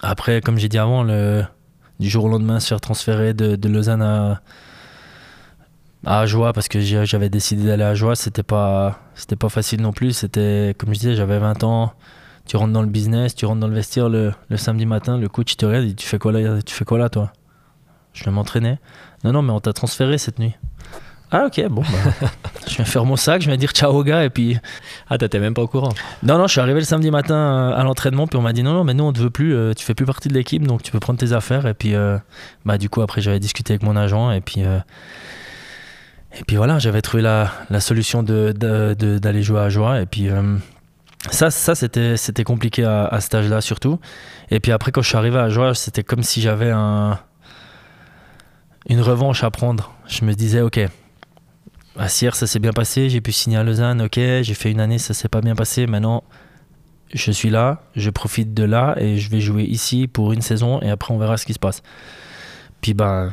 après, comme j'ai dit avant, le, du jour au lendemain, se faire transférer de, de Lausanne à, à parce que j'avais décidé d'aller à Ajoie, c'était pas, c'était pas facile non plus. C'était, comme je disais, j'avais 20 ans. Tu rentres dans le business, tu rentres dans le vestiaire le, le samedi matin, le coach te regarde, il Tu fais quoi là, tu fais quoi là toi? Je vais m'entraîner. Non, non, mais on t'a transféré cette nuit. Ah ok, bon, bah, je viens faire mon sac, je viens dire ciao aux gars et puis... Ah t'étais même pas au courant Non, non, je suis arrivé le samedi matin euh, à l'entraînement puis on m'a dit non, non, mais nous on te veut plus, euh, tu fais plus partie de l'équipe donc tu peux prendre tes affaires et puis euh, bah du coup après j'avais discuté avec mon agent et puis... et puis voilà, j'avais trouvé la, la solution d'aller de, de, jouer à Joie et puis... ça, ça c'était, c'était compliqué à, à cet âge-là surtout. Et puis après, quand je suis arrivé à Joie, c'était comme si j'avais un, une revanche à prendre. Je me disais, ok, à Sierre, ça s'est bien passé. J'ai pu signer à Lausanne, ok. J'ai fait une année, ça s'est pas bien passé. Maintenant, je suis là, je profite de là et je vais jouer ici pour une saison et après on verra ce qui se passe. Puis ben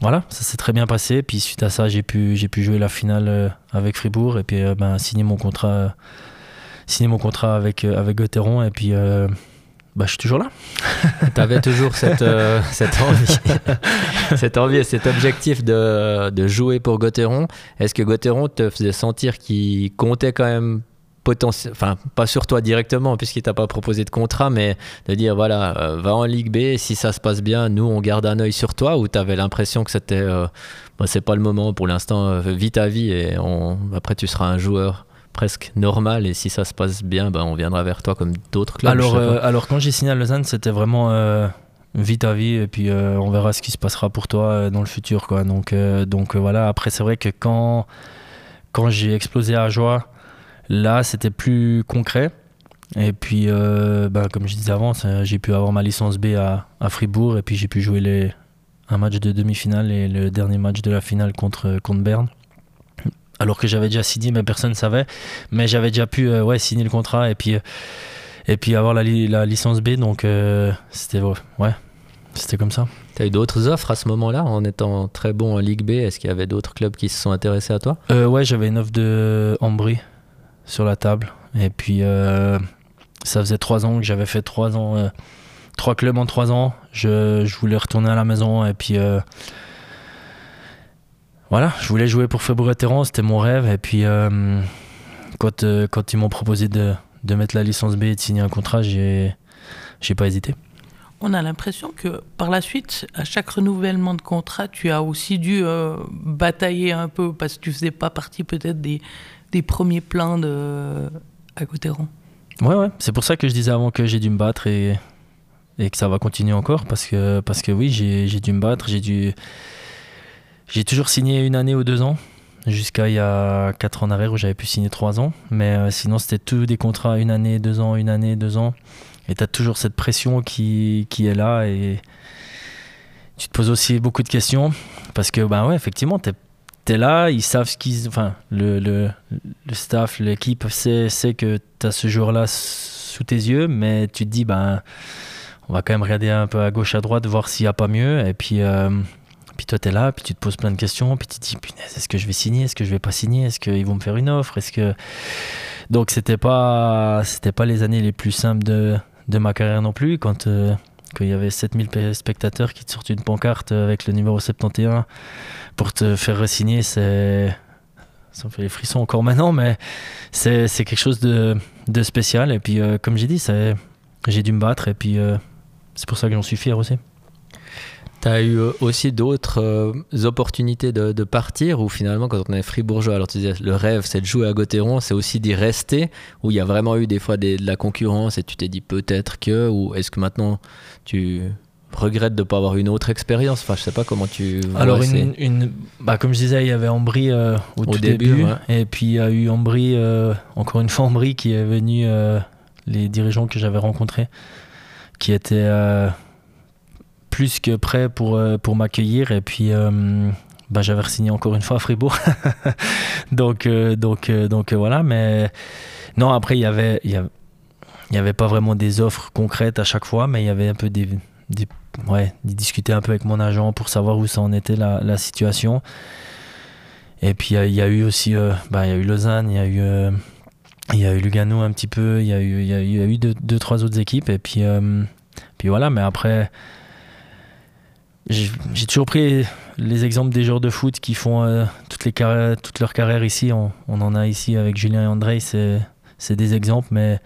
voilà, ça s'est très bien passé. Puis suite à ça, j'ai pu, j'ai pu jouer la finale euh, avec Fribourg et puis euh, ben, signer mon contrat, signer mon contrat avec, euh, avec et puis bah, je suis toujours là. tu avais toujours cette, euh, cette, envie, cette envie et cet objectif de, de jouer pour Gauthieron. Est-ce que Gauthieron te faisait sentir qu'il comptait quand même potentiel, enfin pas sur toi directement puisqu'il t'a pas proposé de contrat, mais de dire voilà, euh, va en Ligue B, si ça se passe bien, nous on garde un œil sur toi ou tu avais l'impression que c'était, euh, bah, c'est pas le moment pour l'instant, vis ta vie et on, après tu seras un joueur? Presque normal et si ça se passe bien, ben, on viendra vers toi comme d'autres clubs. Alors, euh, alors quand j'ai signé à Lausanne, c'était vraiment euh, vite à vie et puis euh, on verra ce qui se passera pour toi dans le futur. Quoi. Donc, donc voilà, après c'est vrai que quand, quand j'ai explosé à Joie, là c'était plus concret. Et puis, ben, comme je disais avant, j'ai pu avoir ma licence B à, à Fribourg et puis j'ai pu jouer les, un match de demi-finale et le dernier match de la finale contre, contre Berne alors que j'avais déjà signé, mais personne ne savait. Mais j'avais déjà pu euh, ouais, signer le contrat et puis, euh, et puis avoir la, la licence B. Donc c'était ouais, c'était comme ça. Tu as eu d'autres offres à ce moment-là en étant très bon en Ligue B? Est-ce qu'il y avait d'autres clubs qui se sont intéressés à toi? Ouais, j'avais une offre de Ambry sur la table. Et puis ça faisait trois ans que j'avais fait trois ans, trois clubs en trois ans. Je, je, voulais retourner à la maison et puis voilà, je voulais jouer pour Fribourg-Gotteron, c'était mon rêve. Et puis, euh, quand, euh, quand ils m'ont proposé de, de, mettre la licence B et de signer un contrat, j'ai, j'ai pas hésité. On a l'impression que par la suite, à chaque renouvellement de contrat, tu as aussi dû euh, batailler un peu parce que tu faisais pas partie peut-être des, des premiers plans de, à Gotteron. Ouais, ouais, c'est pour ça que je disais avant que j'ai dû me battre et, et que ça va continuer encore parce que, parce que oui, j'ai, j'ai dû me battre, j'ai dû j'ai toujours signé une année ou deux ans, jusqu'à il y a quatre ans en arrière où j'avais pu signer trois ans. Mais euh, sinon, c'était tous des contrats une année, deux ans, une année, deux ans. Et tu as toujours cette pression qui, qui, est là et tu te poses aussi beaucoup de questions parce que, ben ouais, effectivement, tu es, là, ils savent ce qu'ils. Enfin, le, le, staff, l'équipe sait, sait que tu as ce jour-là sous tes yeux, mais tu te dis, ben, on va quand même regarder un peu à gauche, à droite, voir s'il n'y a pas mieux. Et puis. Euh, puis toi, tu es là, puis tu te poses plein de questions, puis tu te dis, punaise, est-ce que je vais signer, est-ce que je vais pas signer, est-ce qu'ils vont me faire une offre, est-ce que... Donc c'était pas, c'était pas les années les plus simples de, de ma carrière non plus, quand, euh, il y avait 7000 spectateurs qui te sortent une pancarte avec le numéro 71 pour te faire signer, c'est... Ça me fait les frissons encore maintenant, mais c'est, quelque chose de, de, spécial. Et puis, euh, comme j'ai dit, j'ai dû me battre, et puis euh, c'est pour ça que j'en suis fier aussi. Tu as eu euh, aussi d'autres euh, opportunités de, partir ou finalement quand on est fribourgeois, alors tu disais le rêve c'est de jouer à Gauthieron, c'est aussi d'y rester où il y a vraiment eu des fois de la concurrence et tu t'es dit peut-être que ou est-ce que maintenant tu regrettes de ne pas avoir une autre expérience? Enfin je sais pas comment tu Alors une, bah, comme je disais il y avait Ambry euh, au, tout début, et puis il y a eu Ambry, encore une fois Ambry qui est venu, les dirigeants que j'avais rencontrés qui étaient plus que prêt pour, euh, pour m'accueillir. Et puis, euh, bah, j'avais signé encore une fois à Fribourg. donc, euh, donc, donc voilà. Mais non, après, il y avait. Il y avait pas vraiment des offres concrètes à chaque fois, mais il y avait un peu des, ouais, discuter un peu avec mon agent pour savoir où ça en était la, situation. Et puis il y, a eu aussi, bah, il y a eu Lausanne, il y a eu, il y a eu Lugano un petit peu, il y a eu, il y a eu, y a eu deux, deux, trois autres équipes. Et puis, puis voilà, mais après, j'ai toujours pris les exemples des joueurs de foot qui font euh, toutes, les toute leur carrière ici. On, en a ici avec Julien et André, c'est des exemples, mais,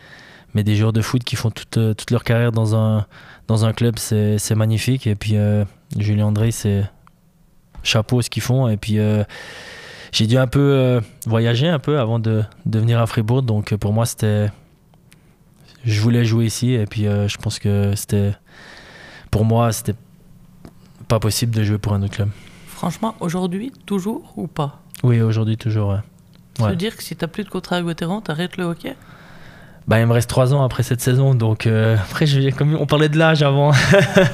des joueurs de foot qui font toute, euh, toute leur carrière dans un, dans un club, c'est magnifique. Et puis euh, Julien et André, c'est chapeau ce qu'ils font. Et puis j'ai dû un peu voyager un peu avant de, de, venir à Fribourg. Donc pour moi, c'était. Je voulais jouer ici. Et puis je pense que c'était. Pour moi, c'était pas possible de jouer pour un autre club. Franchement, aujourd'hui, toujours ou pas? Oui, aujourd'hui, toujours. Ouais. Ça veut dire que si tu plus de contrat à tu t'arrêtes le hockey? Bah, il me reste trois ans après cette saison, donc euh, après, je, comme on parlait de l'âge avant.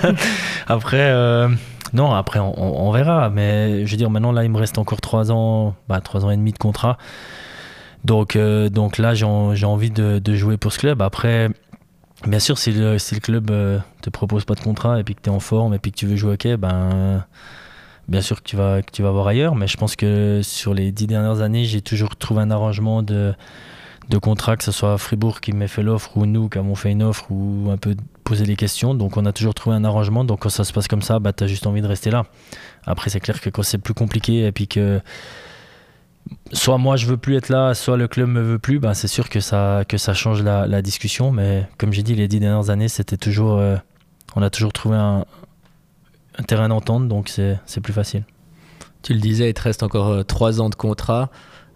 après, euh, non, après, on, verra. Mais je veux dire, maintenant, là, il me reste encore trois ans, bah, trois ans et demi de contrat. Donc, euh, donc là, j'ai envie de, de, jouer pour ce club. Après, Bien sûr, si le, club euh, te propose pas de contrat et puis que tu es en forme et puis que tu veux jouer au hockey, ben, bien sûr que tu, vas, que tu vas voir ailleurs. Mais je pense que sur les dix dernières années, j'ai toujours trouvé un arrangement de, de contrat, que ce soit Fribourg qui m'a fait l'offre ou nous qui avons fait une offre ou un peu poser les questions. Donc on a toujours trouvé un arrangement. Donc quand ça se passe comme ça, bah, tu as juste envie de rester là. Après, c'est clair que quand c'est plus compliqué et puis que soit moi je veux plus être là, soit le club me veut plus, ben c'est sûr que ça, que ça change la, discussion. Mais comme j'ai dit, les dix dernières années, c'était toujours, euh, on a toujours trouvé un, terrain d'entente, donc c'est plus facile. Tu le disais, il te reste encore euh, trois ans de contrat.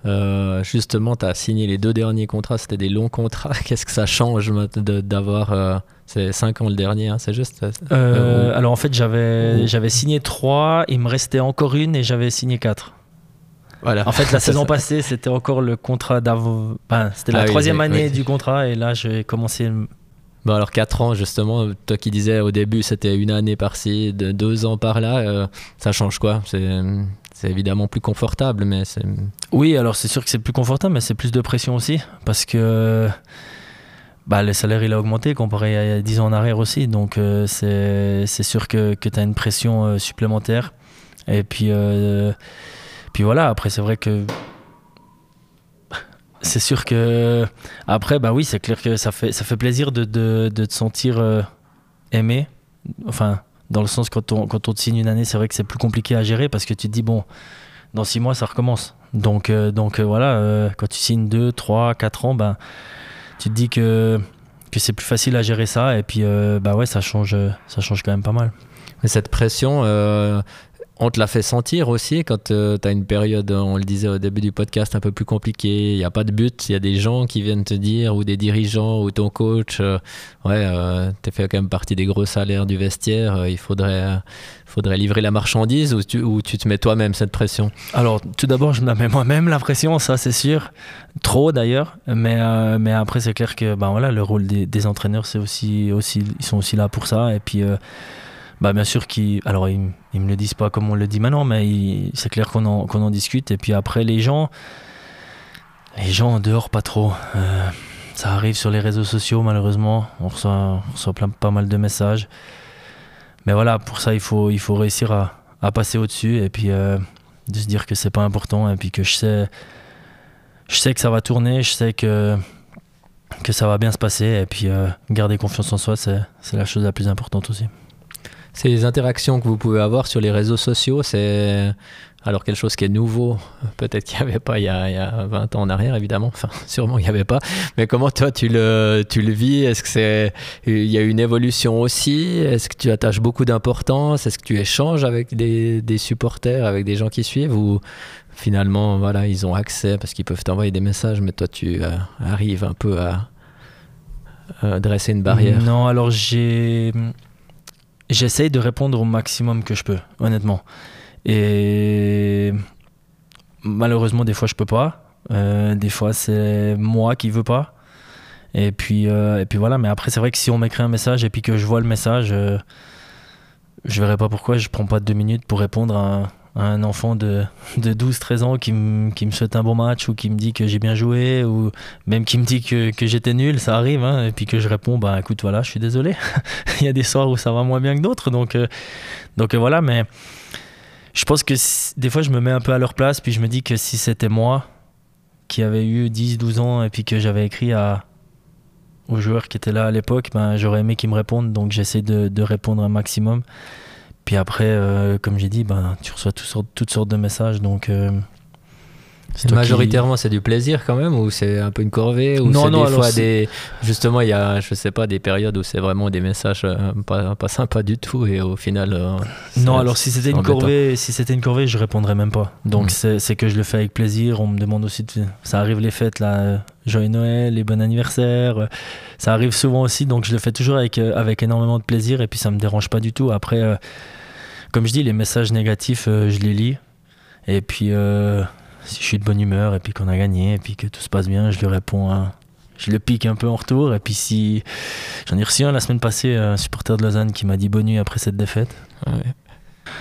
Euh, justement, tu as signé les deux derniers contrats, c'était des longs contrats. Qu'est-ce que ça change d'avoir. c'est cinq ans le dernier, hein, c'est juste Alors en fait, j'avais signé trois, il me restait encore une et j'avais signé quatre. En fait, la saison passée, c'était encore le contrat d'avant. c'était la ah troisième année du contrat et là, j'ai commencé. Bon, alors 4 ans, justement, toi qui disais au début, c'était une année par-ci, deux ans par-là, euh, ça change quoi? C'est, évidemment plus confortable, mais c'est. Oui, alors c'est sûr que c'est plus confortable, mais c'est plus de pression aussi parce que. bah, le salaire il a augmenté comparé à 10 ans en arrière aussi. Donc c'est sûr que, que tu as une pression supplémentaire. Et puis, puis voilà, après c'est vrai que c'est sûr que après bah oui c'est clair que ça fait ça fait plaisir de, de, de te sentir euh, aimé. Enfin dans le sens quand on quand on te signe une année c'est vrai que c'est plus compliqué à gérer parce que tu te dis bon dans six mois ça recommence. Donc euh, donc euh, voilà quand tu signes deux trois quatre ans ben tu te dis que que c'est plus facile à gérer ça et puis bah ouais ça change ça change quand même pas mal. Mais cette pression on te l'a fait sentir aussi quand euh, tu as une période, on le disait au début du podcast, un peu plus compliquée. Il n'y a pas de but, il y a des gens qui viennent te dire, ou des dirigeants, ou ton coach, euh, ouais, euh, tu fais quand même partie des gros salaires du vestiaire, il faudrait, faudrait livrer la marchandise, ou tu, ou tu te mets toi-même cette pression? Alors, tout d'abord, je me mets moi-même la pression, ça c'est sûr. Trop d'ailleurs, mais, mais après, c'est clair que ben, voilà, le rôle des, des entraîneurs, c'est aussi, aussi, ils sont aussi là pour ça. Et puis bah bien sûr qu'ils alors ils, me le disent pas comme on le dit maintenant mais c'est clair qu'on en, en discute. Et puis après les gens les gens en dehors pas trop. Euh, ça arrive sur les réseaux sociaux malheureusement. On reçoit, on reçoit plein, pas mal de messages. Mais voilà pour ça il faut il faut réussir à, à passer au dessus et puis euh, de se dire que c'est pas important et puis que je sais je sais que ça va tourner je sais que que ça va bien se passer et puis euh, garder confiance en soi c'est la chose la plus importante aussi ces interactions que vous pouvez avoir sur les réseaux sociaux, c'est alors quelque chose qui est nouveau, peut-être qu'il n'y avait pas il y, a, 20 ans en arrière, évidemment, enfin sûrement il n'y avait pas, mais comment toi tu le, tu le vis? Est-ce que c'est il y a une évolution aussi? Est-ce que tu attaches beaucoup d'importance? Est-ce que tu échanges avec des, des, supporters, avec des gens qui suivent? Ou finalement voilà ils ont accès parce qu'ils peuvent t'envoyer des messages, mais toi tu euh, arrives un peu à dresser une barrière? Non, alors j'ai J'essaye de répondre au maximum que je peux, honnêtement. Et malheureusement, des fois, je peux pas. Euh, des fois, c'est moi qui veux pas. Et puis, euh, et puis voilà. Mais après, c'est vrai que si on m'écrit un message et puis que je vois le message, euh, je verrai pas pourquoi je prends pas deux minutes pour répondre à, un enfant de, de 12-13 ans qui, qui, me souhaite un bon match ou qui me dit que j'ai bien joué ou même qui me dit que, que j'étais nul, ça arrive, hein, et puis que je réponds, bah écoute, voilà, je suis désolé. Il y a des soirs où ça va moins bien que d'autres, donc, euh, donc euh, voilà, mais je pense que des fois je me mets un peu à leur place, puis je me dis que si c'était moi qui avait eu 10-12 ans et puis que j'avais écrit aux joueurs qui étaient là à l'époque, ben, j'aurais aimé qu'ils me répondent, donc j'essaie de répondre un maximum. Puis après, euh, comme j'ai dit, ben, tu reçois toutes sortes, toutes sortes de messages. Donc, euh, Majoritairement, c'est du plaisir quand même, ou c'est un peu une corvée, ou non, non, des fois des. Justement, il y a, je sais pas, des périodes où c'est vraiment des messages euh, pas, pas sympas du tout, et au final. non, alors si c'était une corvée, si c'était une corvée, je répondrais même pas. Donc hmm. c'est que je le fais avec plaisir. On me demande aussi, de... ça arrive les fêtes là, joyeux Noël, les bon anniversaire, ça arrive souvent aussi, donc je le fais toujours avec avec énormément de plaisir, et puis ça me dérange pas du tout. Après comme je dis, les messages négatifs, euh, je les lis. Et puis, euh, si je suis de bonne humeur et puis qu'on a gagné et puis que tout se passe bien, je lui réponds. Je le pique un peu en retour. Et puis, si. J'en ai reçu un la semaine passée, un supporter de Lausanne qui m'a dit bonne nuit après cette défaite. Ouais.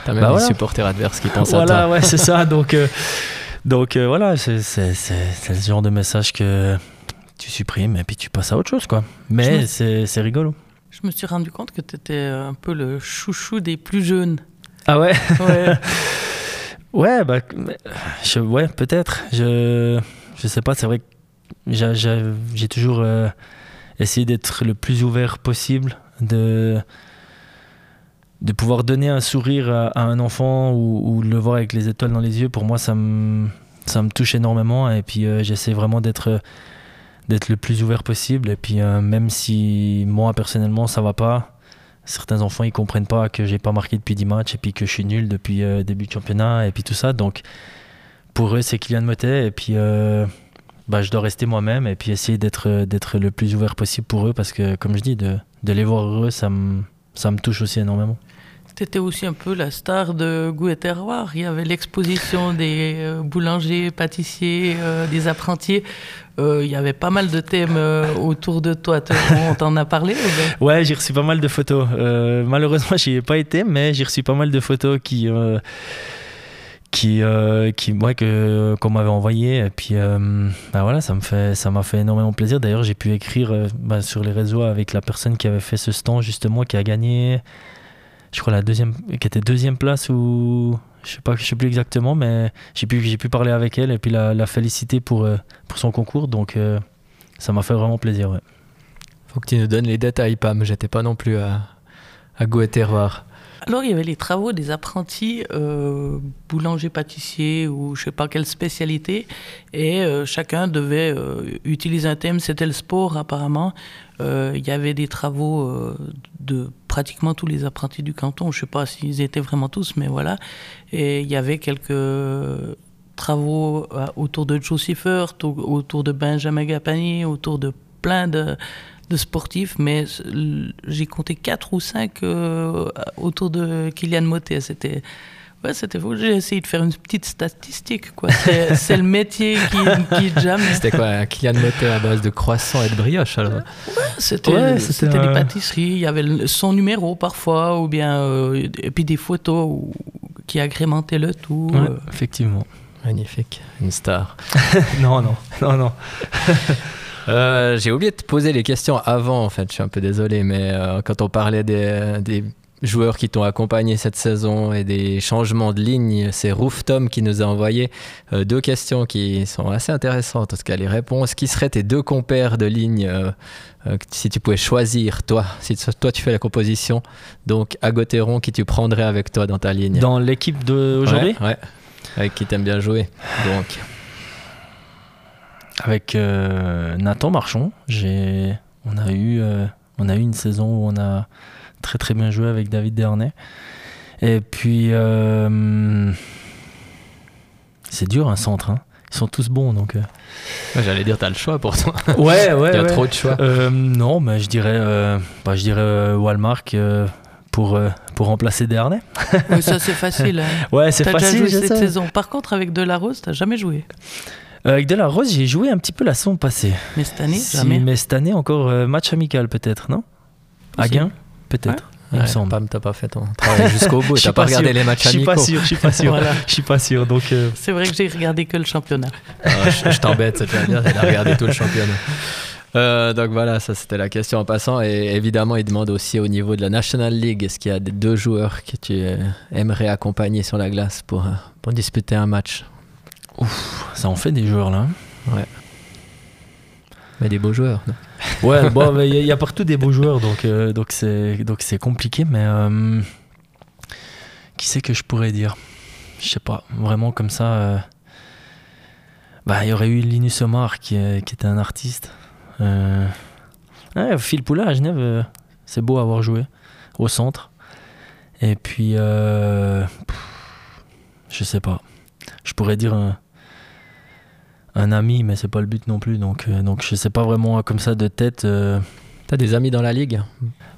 T'as même bah des supporters adverses qui pensent à toi. Voilà, ouais, c'est ça. Donc, euh, donc voilà, c'est le genre de message que tu supprimes et puis tu passes à autre chose, quoi. Mais c'est rigolo. Je me suis rendu compte que tu étais un peu le chouchou des plus jeunes. Ah ouais? Ouais, ouais, bah, ouais peut-être. Je, je sais pas, c'est vrai que j'ai toujours euh, essayé d'être le plus ouvert possible, de, de pouvoir donner un sourire à, un enfant ou, le voir avec les étoiles dans les yeux. Pour moi, ça me, ça me touche énormément et puis euh, j'essaie vraiment d'être d'être le plus ouvert possible et puis euh, même si moi personnellement ça va pas certains enfants ils comprennent pas que j'ai pas marqué depuis 10 matchs et puis que je suis nul depuis euh, début de championnat et puis tout ça. Donc pour eux c'est Kylian Motet et puis euh, bah, je dois rester moi-même et puis essayer d'être euh, d'être le plus ouvert possible pour eux parce que comme je dis de, de les voir heureux ça me ça me touche aussi énormément tu étais aussi un peu la star de Goût et Terroir. Il y avait l'exposition des boulangers, pâtissiers, des apprentis. Euh, il y avait pas mal de thèmes euh, autour de toi. On t'en a parlé Ouais, j'ai reçu pas mal de photos. Euh, malheureusement, j'y ai pas été, mais j'ai reçu pas mal de photos qui, qui, euh, qui ouais, que qu'on m'avait envoyé et puis euh, bah voilà ça me fait ça m'a fait énormément plaisir d'ailleurs j'ai pu écrire euh, bah, sur les réseaux avec la personne qui avait fait ce stand justement qui a gagné je crois la deuxième qui était deuxième place ou je sais pas je sais plus exactement mais j'ai pu j'ai pu parler avec elle et puis la, la féliciter pour pour son concours donc ça m'a fait vraiment plaisir ouais. faut que tu nous donnes les détails Pam j'étais pas non plus à à terroir alors, il y avait les travaux des apprentis euh, boulanger-pâtissier ou je sais pas quelle spécialité. Et euh, chacun devait euh, utiliser un thème. C'était le sport, apparemment. il y avait des travaux de pratiquement tous les apprentis du canton. Je sais pas s'ils étaient vraiment tous, mais voilà. Et il y avait quelques travaux autour de Siffert, autour de Benjamin Gapani, autour de plein de, de sportifs, mais j'ai compté 4 ou 5 euh, autour de Kylian Motet. C'était. Ouais, c'était fou. J'ai essayé de faire une petite statistique, quoi. C'est le métier qui, qui jamme. C'était quoi, Kylian Motet à base de croissants et de brioche, alors Ouais, c'était ouais, des pâtisseries. Il y avait son numéro parfois, ou bien. Euh, et puis des photos qui agrémentaient le tout. Euh. Effectivement. Magnifique. Une star. non, non, non, non. Euh, j'ai oublié de te poser les questions avant, en fait, je suis un peu désolé, mais euh, quand on parlait des, des joueurs qui t'ont accompagné cette saison et des changements de ligne, c'est Roof Tom qui nous a envoyé euh, deux questions qui sont assez intéressantes, en tout cas les réponses. Qui seraient tes deux compères de ligne si tu pouvais choisir, toi, si toi tu fais la composition, donc Agoteron, qui tu prendrais avec toi dans ta ligne? Dans l'équipe d'aujourd'hui ouais, ouais, avec qui t'aimes bien jouer, donc. Avec euh, Nathan Marchon, j'ai, on, a eu, euh, on a eu une saison où on a très très bien joué avec David Dernay. Et puis, euh, c'est dur un centre. Hein. Ils sont tous bons donc. J'allais dire, t'as le choix pourtant. Ouais, ouais. Il y a trop de choix. non, mais je dirais, bah, je dirais Walmark pour, pour remplacer Dernay. Oui, ça c'est facile. Hein. Ouais, c'est facile. Déjà joué cette saison. Par contre, avec Delarose, t'as jamais joué. Euh, avec Delarose, j'ai joué un petit peu la saison passée. Mais cette année, jamais. Mais cette année, encore euh, match amical peut-être, non? À Gain Peut-être. Il me semble. Pam, t'as pas fait ton travail jusqu'au bout. T'as pas regardé les matchs amicaux. Je suis pas sûr, je suis pas sûr. voilà. Je suis pas sûr. Donc. Euh... C'est vrai que j'ai regardé que le championnat. Ah, je, t'embête, c'est déjà bien. a regardé tout le championnat. Euh, donc voilà, ça c'était la question en passant. Et évidemment, il demande aussi au niveau de la National League, est-ce qu'il y a des deux joueurs que tu aimerais accompagner sur la glace pour, pour disputer un match? Ouf, ça en fait des joueurs là. Ouais. Mais des beaux joueurs. Ouais, bon, il y, a partout des beaux joueurs, donc euh, c'est donc c'est compliqué, mais euh, qui c'est que je pourrais dire? Je sais pas, vraiment comme ça. Euh, bah, il y aurait eu Linus Omar qui, qui était un artiste. Phil Poula à Genève, c'est beau avoir joué au centre. Et puis, je sais pas. Je pourrais dire un ami, mais c'est pas le but non plus. Donc, euh, donc je sais pas vraiment comme ça de tête. Euh. T'as des amis dans la ligue?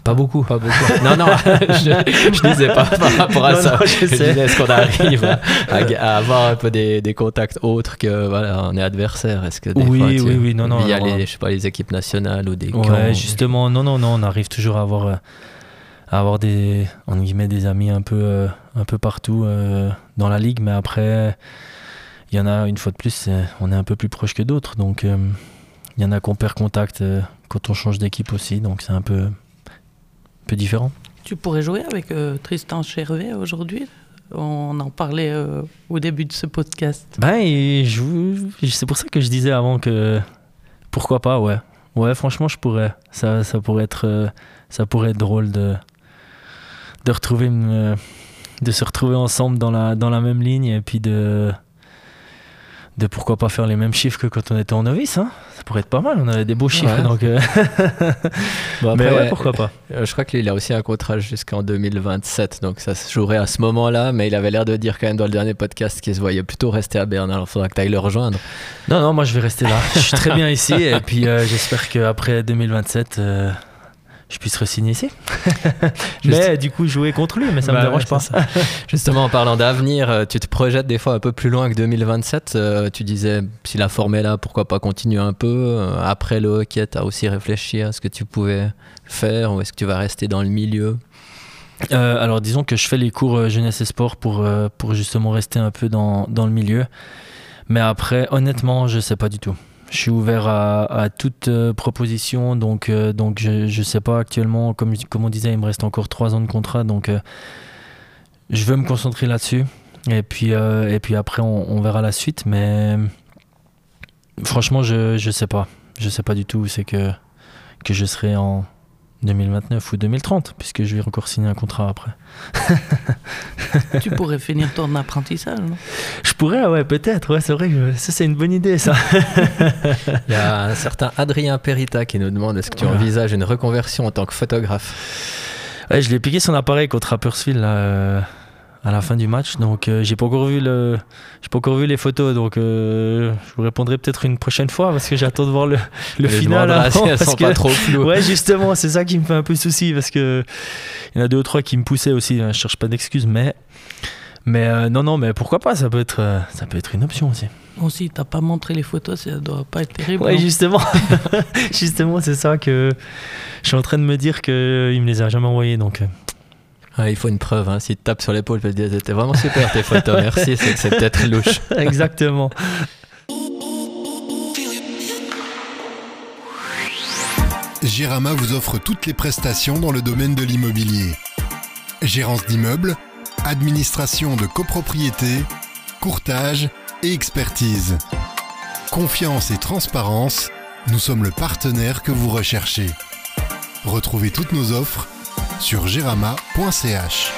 Pas beaucoup. Pas beaucoup. non, non, je, je, disais pas par rapport à ça. je, disais, est-ce qu'on arrive à, avoir un peu des, des, contacts autres que voilà, on est adversaire Est-ce que des oui, fois, oui, oui, non, non. Via les, je sais pas, les équipes nationales ou des ouais, justement, non, non, non, on arrive toujours à avoir, euh, à avoir des, en guillemets, des amis un peu, un peu partout dans la ligue, mais après il y en a, une fois de plus, on est un peu plus proche que d'autres. Donc, euh, il y en a qu'on perd contact euh, quand on change d'équipe aussi. Donc, c'est un peu, un peu différent. Tu pourrais jouer avec euh, Tristan Chervet aujourd'hui? On en parlait au début de ce podcast. Ben, c'est pour ça que je disais avant que pourquoi pas, ouais. Ouais, franchement, je pourrais. Ça, ça pourrait être, ça pourrait être drôle de, de retrouver, de se retrouver ensemble dans la, dans la même ligne et puis de, de pourquoi pas faire les mêmes chiffres que quand on était en novice. Hein ça pourrait être pas mal, on avait des beaux chiffres. Donc euh, Mais ouais, pourquoi pas. Euh, je crois qu'il a aussi un contrat jusqu'en 2027, donc ça se jouerait à ce moment-là. Mais il avait l'air de dire quand même dans le dernier podcast qu'il se voyait plutôt rester à Berne. Alors il faudra que tu ailles le rejoindre. Non, non, moi je vais rester là. je suis très bien ici et puis euh, j'espère qu'après 2027 je puisse re-signer ici. mais du coup, jouer contre lui, mais ça ne me bah dérange pas. Justement, en parlant d'avenir, euh, tu te projettes des fois un peu plus loin que 2027. Euh, tu disais, si la forme est là, pourquoi pas continuer un peu euh, Après le hockey, tu as aussi réfléchi à ce que tu pouvais faire ou est-ce que tu vas rester dans le milieu? Alors disons que je fais les cours jeunesse et sport pour, pour justement rester un peu dans, dans, le milieu. Mais après, honnêtement, je sais pas du tout. Je suis ouvert à, toute proposition, donc, donc je ne sais pas actuellement, comme, comme on disait, il me reste encore trois ans de contrat, donc je veux me concentrer là-dessus. Et puis, euh, et puis après, on, verra la suite. Mais franchement, je ne sais pas. Je sais pas du tout où c'est que, que je serai en 2029 ou 2030, puisque je vais encore signer un contrat après. tu pourrais finir ton apprentissage, non? Je pourrais, ouais, peut-être. Ouais, c'est vrai que ça, c'est une bonne idée, ça. Il y a un certain Adrien Perita qui nous demande est-ce que tu envisages une reconversion en tant que photographe? Ouais, Je l'ai piqué son appareil contre Rapperswil, là. À la fin du match. Donc euh, j'ai pas encore vu le, j'ai pas encore vu les photos. Donc euh, je vous répondrai peut-être une prochaine fois parce que j'attends de voir le, le final. Avant, elles sont pas trop floues. Ouais, justement, c'est ça qui me fait un peu souci parce que il y en a deux ou trois qui me poussaient aussi. Hein, je cherche pas d'excuses, mais mais euh, non, non, mais pourquoi pas? Ça peut être, ça peut être une option aussi. Aussi, t'as pas montré les photos, ça doit pas être terrible. Ouais, justement, justement, c'est ça que je suis en train de me dire qu'il me les a jamais envoyés, donc il faut une preuve. Hein. S'il te tape sur l'épaule, il peut te dire C'était vraiment super tes photos, merci, c'est que c'est peut-être louche. Exactement. Girama vous offre toutes les prestations dans le domaine de l'immobilier. Gérance d'immeubles, administration de copropriété, courtage et expertise. Confiance et transparence, nous sommes le partenaire que vous recherchez. Retrouvez toutes nos offres sur gerama.ch.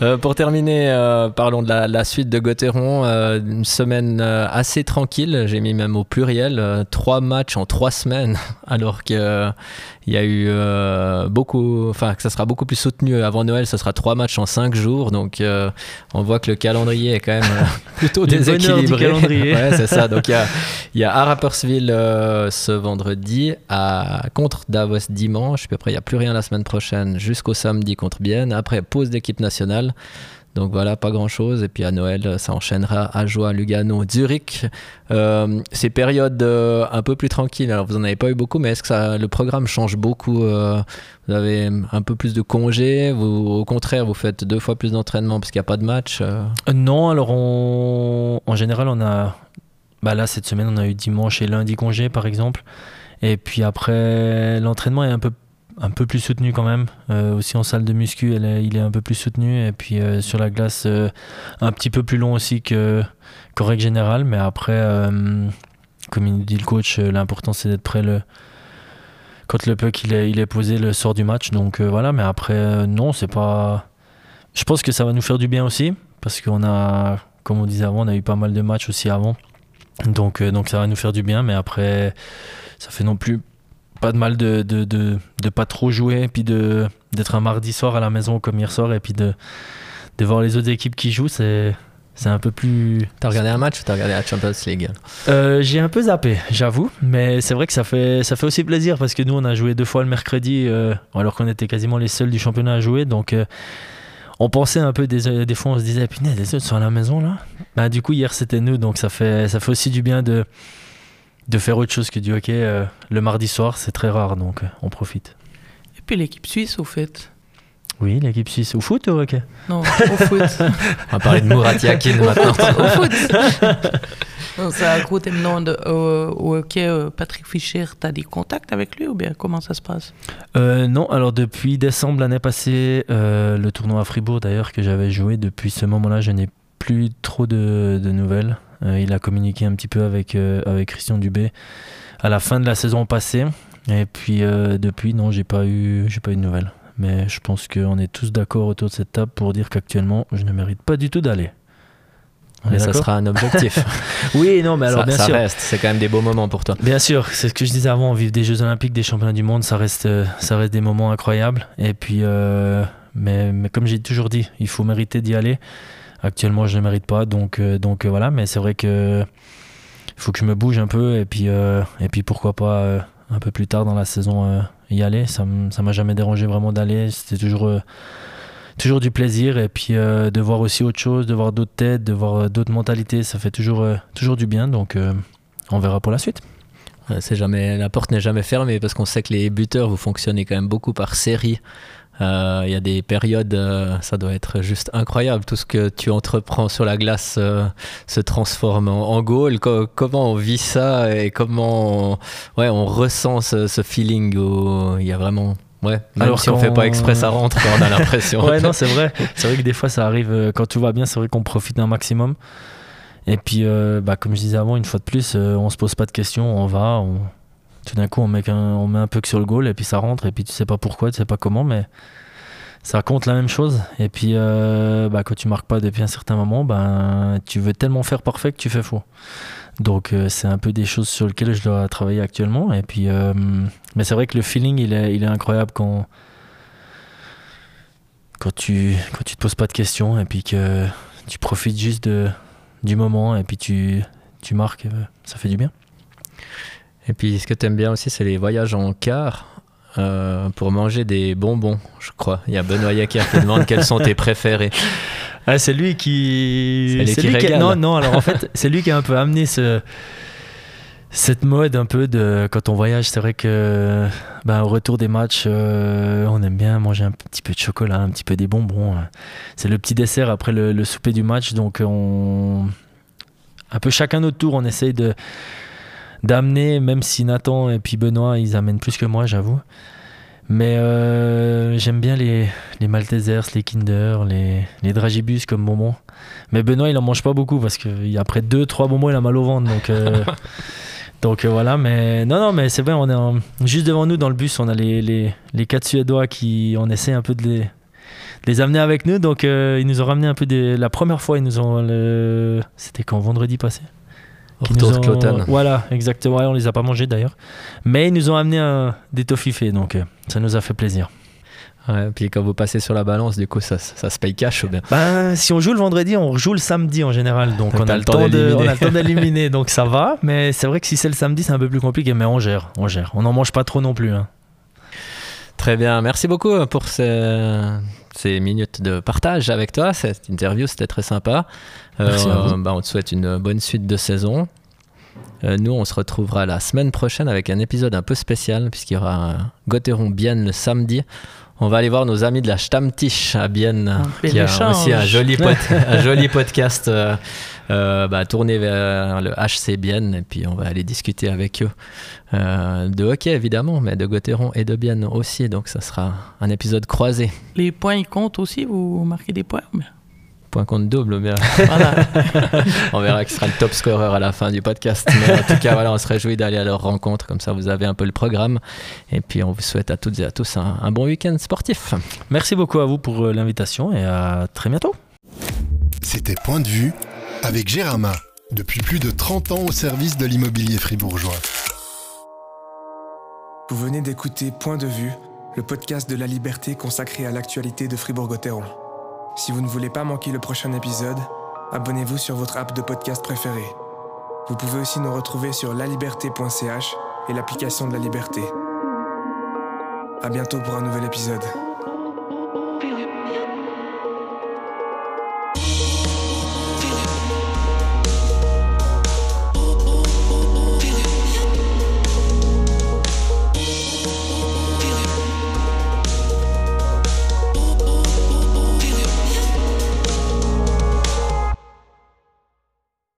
Euh, pour terminer, euh, parlons de la, suite de Gauthieron. Euh, une semaine assez tranquille, j'ai mis même au pluriel. trois matchs en trois semaines, alors que il y a eu euh, beaucoup, enfin que ça sera beaucoup plus soutenu avant Noël, ce sera trois matchs en cinq jours, donc euh, on voit que le calendrier est quand même euh, plutôt déséquilibré. ouais, c'est ça. Donc il y a, y a à ce vendredi, à contre Davos dimanche, puis après il n'y a plus rien la semaine prochaine jusqu'au samedi contre Bienne. Après pause d'équipe nationale. Donc voilà, pas grand-chose. Et puis à Noël, ça enchaînera à Joie, Lugano, Zurich. Euh, ces périodes euh, un peu plus tranquilles. Alors vous n'en avez pas eu beaucoup, mais est-ce que le programme change beaucoup euh, Vous avez un peu plus de congés? Vous, Au contraire, vous faites deux fois plus d'entraînement parce qu'il n'y a pas de match Non, alors en général, on a... Bah là, cette semaine, on a eu dimanche et lundi congé, par exemple. Et puis après, l'entraînement est un peu un peu plus soutenu quand même. Euh, aussi en salle de muscu, elle il est un peu plus soutenu. Et puis euh, sur la glace, euh, un petit peu plus long aussi que règle générale. Mais après, comme il dit le coach, l'important c'est d'être prêt le, quand le puck il est, il est posé le sort du match. Donc voilà, mais après, non, c'est pas. Je pense que ça va nous faire du bien aussi. Parce qu'on a, comme on disait avant, on a eu pas mal de matchs aussi avant. Donc, donc ça va nous faire du bien. Mais après, ça fait non plus pas de mal de, de, de, pas trop jouer, puis de, d'être un mardi soir à la maison comme hier soir, et puis de, de voir les autres équipes qui jouent, c'est, c'est un peu plus. T'as regardé un match ou t'as regardé la Champions League? Euh, J'ai un peu zappé, j'avoue, mais c'est vrai que ça fait, ça fait aussi plaisir parce que nous on a joué deux fois le mercredi, euh, alors qu'on était quasiment les seuls du championnat à jouer, donc. Euh, on pensait un peu des, des fois on se disait putain les autres sont à la maison là bah du coup hier c'était nous donc ça fait ça fait aussi du bien de de faire autre chose que du hockey euh, le mardi soir, c'est très rare, donc euh, on profite. Et puis l'équipe suisse, au fait Oui, l'équipe suisse. Au foot ou au hockey? Non, au foot. on va parler de Murat Yakin maintenant. au foot C'est un gros thème de, au, hockey. Euh, Patrick Fischer, tu as des contacts avec lui ou bien comment ça se passe? Non, alors depuis décembre l'année passée, le tournoi à Fribourg d'ailleurs que j'avais joué, depuis ce moment-là, je n'ai plus trop de, de nouvelles. Euh, il a communiqué un petit peu avec, euh, avec Christian Dubé à la fin de la saison passée. Et puis euh, depuis, non, j'ai pas eu, j'ai pas eu de nouvelles. Mais je pense qu'on est tous d'accord autour de cette table pour dire qu'actuellement, je ne mérite pas du tout d'aller. Mais ça sera un objectif. oui, non, mais alors bien ça sûr. reste, c'est quand même des beaux moments pour toi. Bien sûr, c'est ce que je disais avant, vivre des Jeux Olympiques, des Championnats du Monde, ça reste, ça reste des moments incroyables. Et puis, mais, mais, comme j'ai toujours dit, il faut mériter d'y aller. Actuellement, je ne mérite pas, donc, euh, donc euh, voilà. Mais c'est vrai que faut que je me bouge un peu et puis, euh, et puis pourquoi pas un peu plus tard dans la saison y aller. Ça m'a jamais dérangé vraiment d'aller. C'était toujours toujours du plaisir et puis de voir aussi autre chose, de voir d'autres têtes, de voir d'autres mentalités, ça fait toujours, toujours du bien. Donc on verra pour la suite. c'est jamais, la porte n'est jamais fermée parce qu'on sait que les buteurs, vous fonctionnez quand même beaucoup par série. Euh, il y a des périodes, euh, ça doit être juste incroyable. Tout ce que tu entreprends sur la glace euh, se transforme en, goal. comment on vit ça et comment on, ouais, on ressent ce, feeling où il y a vraiment. Ouais, même Alors si on fait pas exprès, ça rentre, on a l'impression. ouais, non, c'est vrai. C'est vrai que des fois, ça arrive quand tout va bien. C'est vrai qu'on profite un maximum. Et puis, bah, comme je disais avant, une fois de plus, on se pose pas de questions, on va, on, tout d'un coup on met, un, on met un sur le goal et puis ça rentre et puis tu sais pas pourquoi, tu sais pas comment, mais ça compte la même chose. Et puis euh, bah, quand tu marques pas depuis un certain moment, ben, tu veux tellement faire parfait que tu fais faux. Donc euh, c'est un peu des choses sur lesquelles je dois travailler actuellement. Et puis, euh, mais c'est vrai que le feeling il est, il est incroyable quand, quand, tu, quand tu te poses pas de questions et puis que tu profites juste de, du moment et puis tu, tu marques, ça fait du bien. Et puis, ce que tu aimes bien aussi, c'est les voyages en car euh, pour manger des bonbons, je crois. Il y a Benoît Yacker qui demande quels sont tes préférés. Ah, c'est lui qui. C'est lui qui... Non, non, alors en fait, c'est lui qui a un peu amené ce cette mode un peu de quand on voyage, c'est vrai que ben, au retour des matchs, euh, on aime bien manger un petit peu de chocolat, un petit peu des bonbons. C'est le petit dessert après le, le, souper du match, donc on un peu chacun notre tour, on essaye de d'amener, même si Nathan et puis Benoît, ils amènent plus que moi, j'avoue. Mais euh, j'aime bien les, les Maltesers, les Kinder, les, les Dragibus comme moment. Mais Benoît, il en mange pas beaucoup parce qu'après 2-3 moments, il a mal au ventre. Donc, euh, donc euh, voilà. Mais non, non, mais c'est vrai, on est juste devant nous dans le bus, on a les, les, les quatre Suédois qui, on essaie un peu de les, les amener avec nous. Donc ils nous ont ramené un peu des. La première fois, ils nous ont. Le... C'était quand vendredi passé? Voilà, exactement. on les a pas mangés d'ailleurs. Mais ils nous ont amené un... des toffifés, donc euh, ça nous a fait plaisir. Ouais, puis quand vous passez sur la balance, du coup, ça, ça se paye cash ou bien? Ben, Si on joue le vendredi, on joue le samedi en général. Donc on a, le temps d'éliminer, donc ça va. Mais c'est vrai que si c'est le samedi, c'est un peu plus compliqué. Mais on gère, on gère. On n'en mange pas trop non plus. Hein. Très bien. Merci beaucoup pour ces, ces minutes de partage avec toi. Cette interview, c'était très sympa. Euh, bah, on te souhaite une bonne suite de saison. Euh, nous, on se retrouvera la semaine prochaine avec un épisode un peu spécial, puisqu'il y aura un Bienne le samedi. On va aller voir nos amis de la Stammtisch à Bienne, qui a aussi un joli, un joli podcast euh, euh, bah, tourné vers le HC Bienne. Et puis, on va aller discuter avec eux de hockey, évidemment, mais de Gotteron et de Bienne aussi. Donc, ça sera un épisode croisé. Les points, ils comptent aussi Vous marquez des points point compte double. Bien. Voilà. on verra qui sera le top scorer à la fin du podcast. Mais en tout cas, voilà, on se réjouit d'aller à leur rencontre. Comme ça, vous avez un peu le programme. Et puis, on vous souhaite à toutes et à tous un, bon week-end sportif. Merci beaucoup à vous pour euh, l'invitation et à très bientôt. C'était Point de vue avec Gérama, depuis plus de 30 ans au service de l'immobilier fribourgeois. Vous venez d'écouter Point de vue, le podcast de la liberté consacré à l'actualité de Fribourg-Gotteron. Si vous ne voulez pas manquer le prochain épisode, abonnez-vous sur votre app de podcast préférée. Vous pouvez aussi nous retrouver sur laliberté.ch et l'application de la liberté. À bientôt pour un nouvel épisode.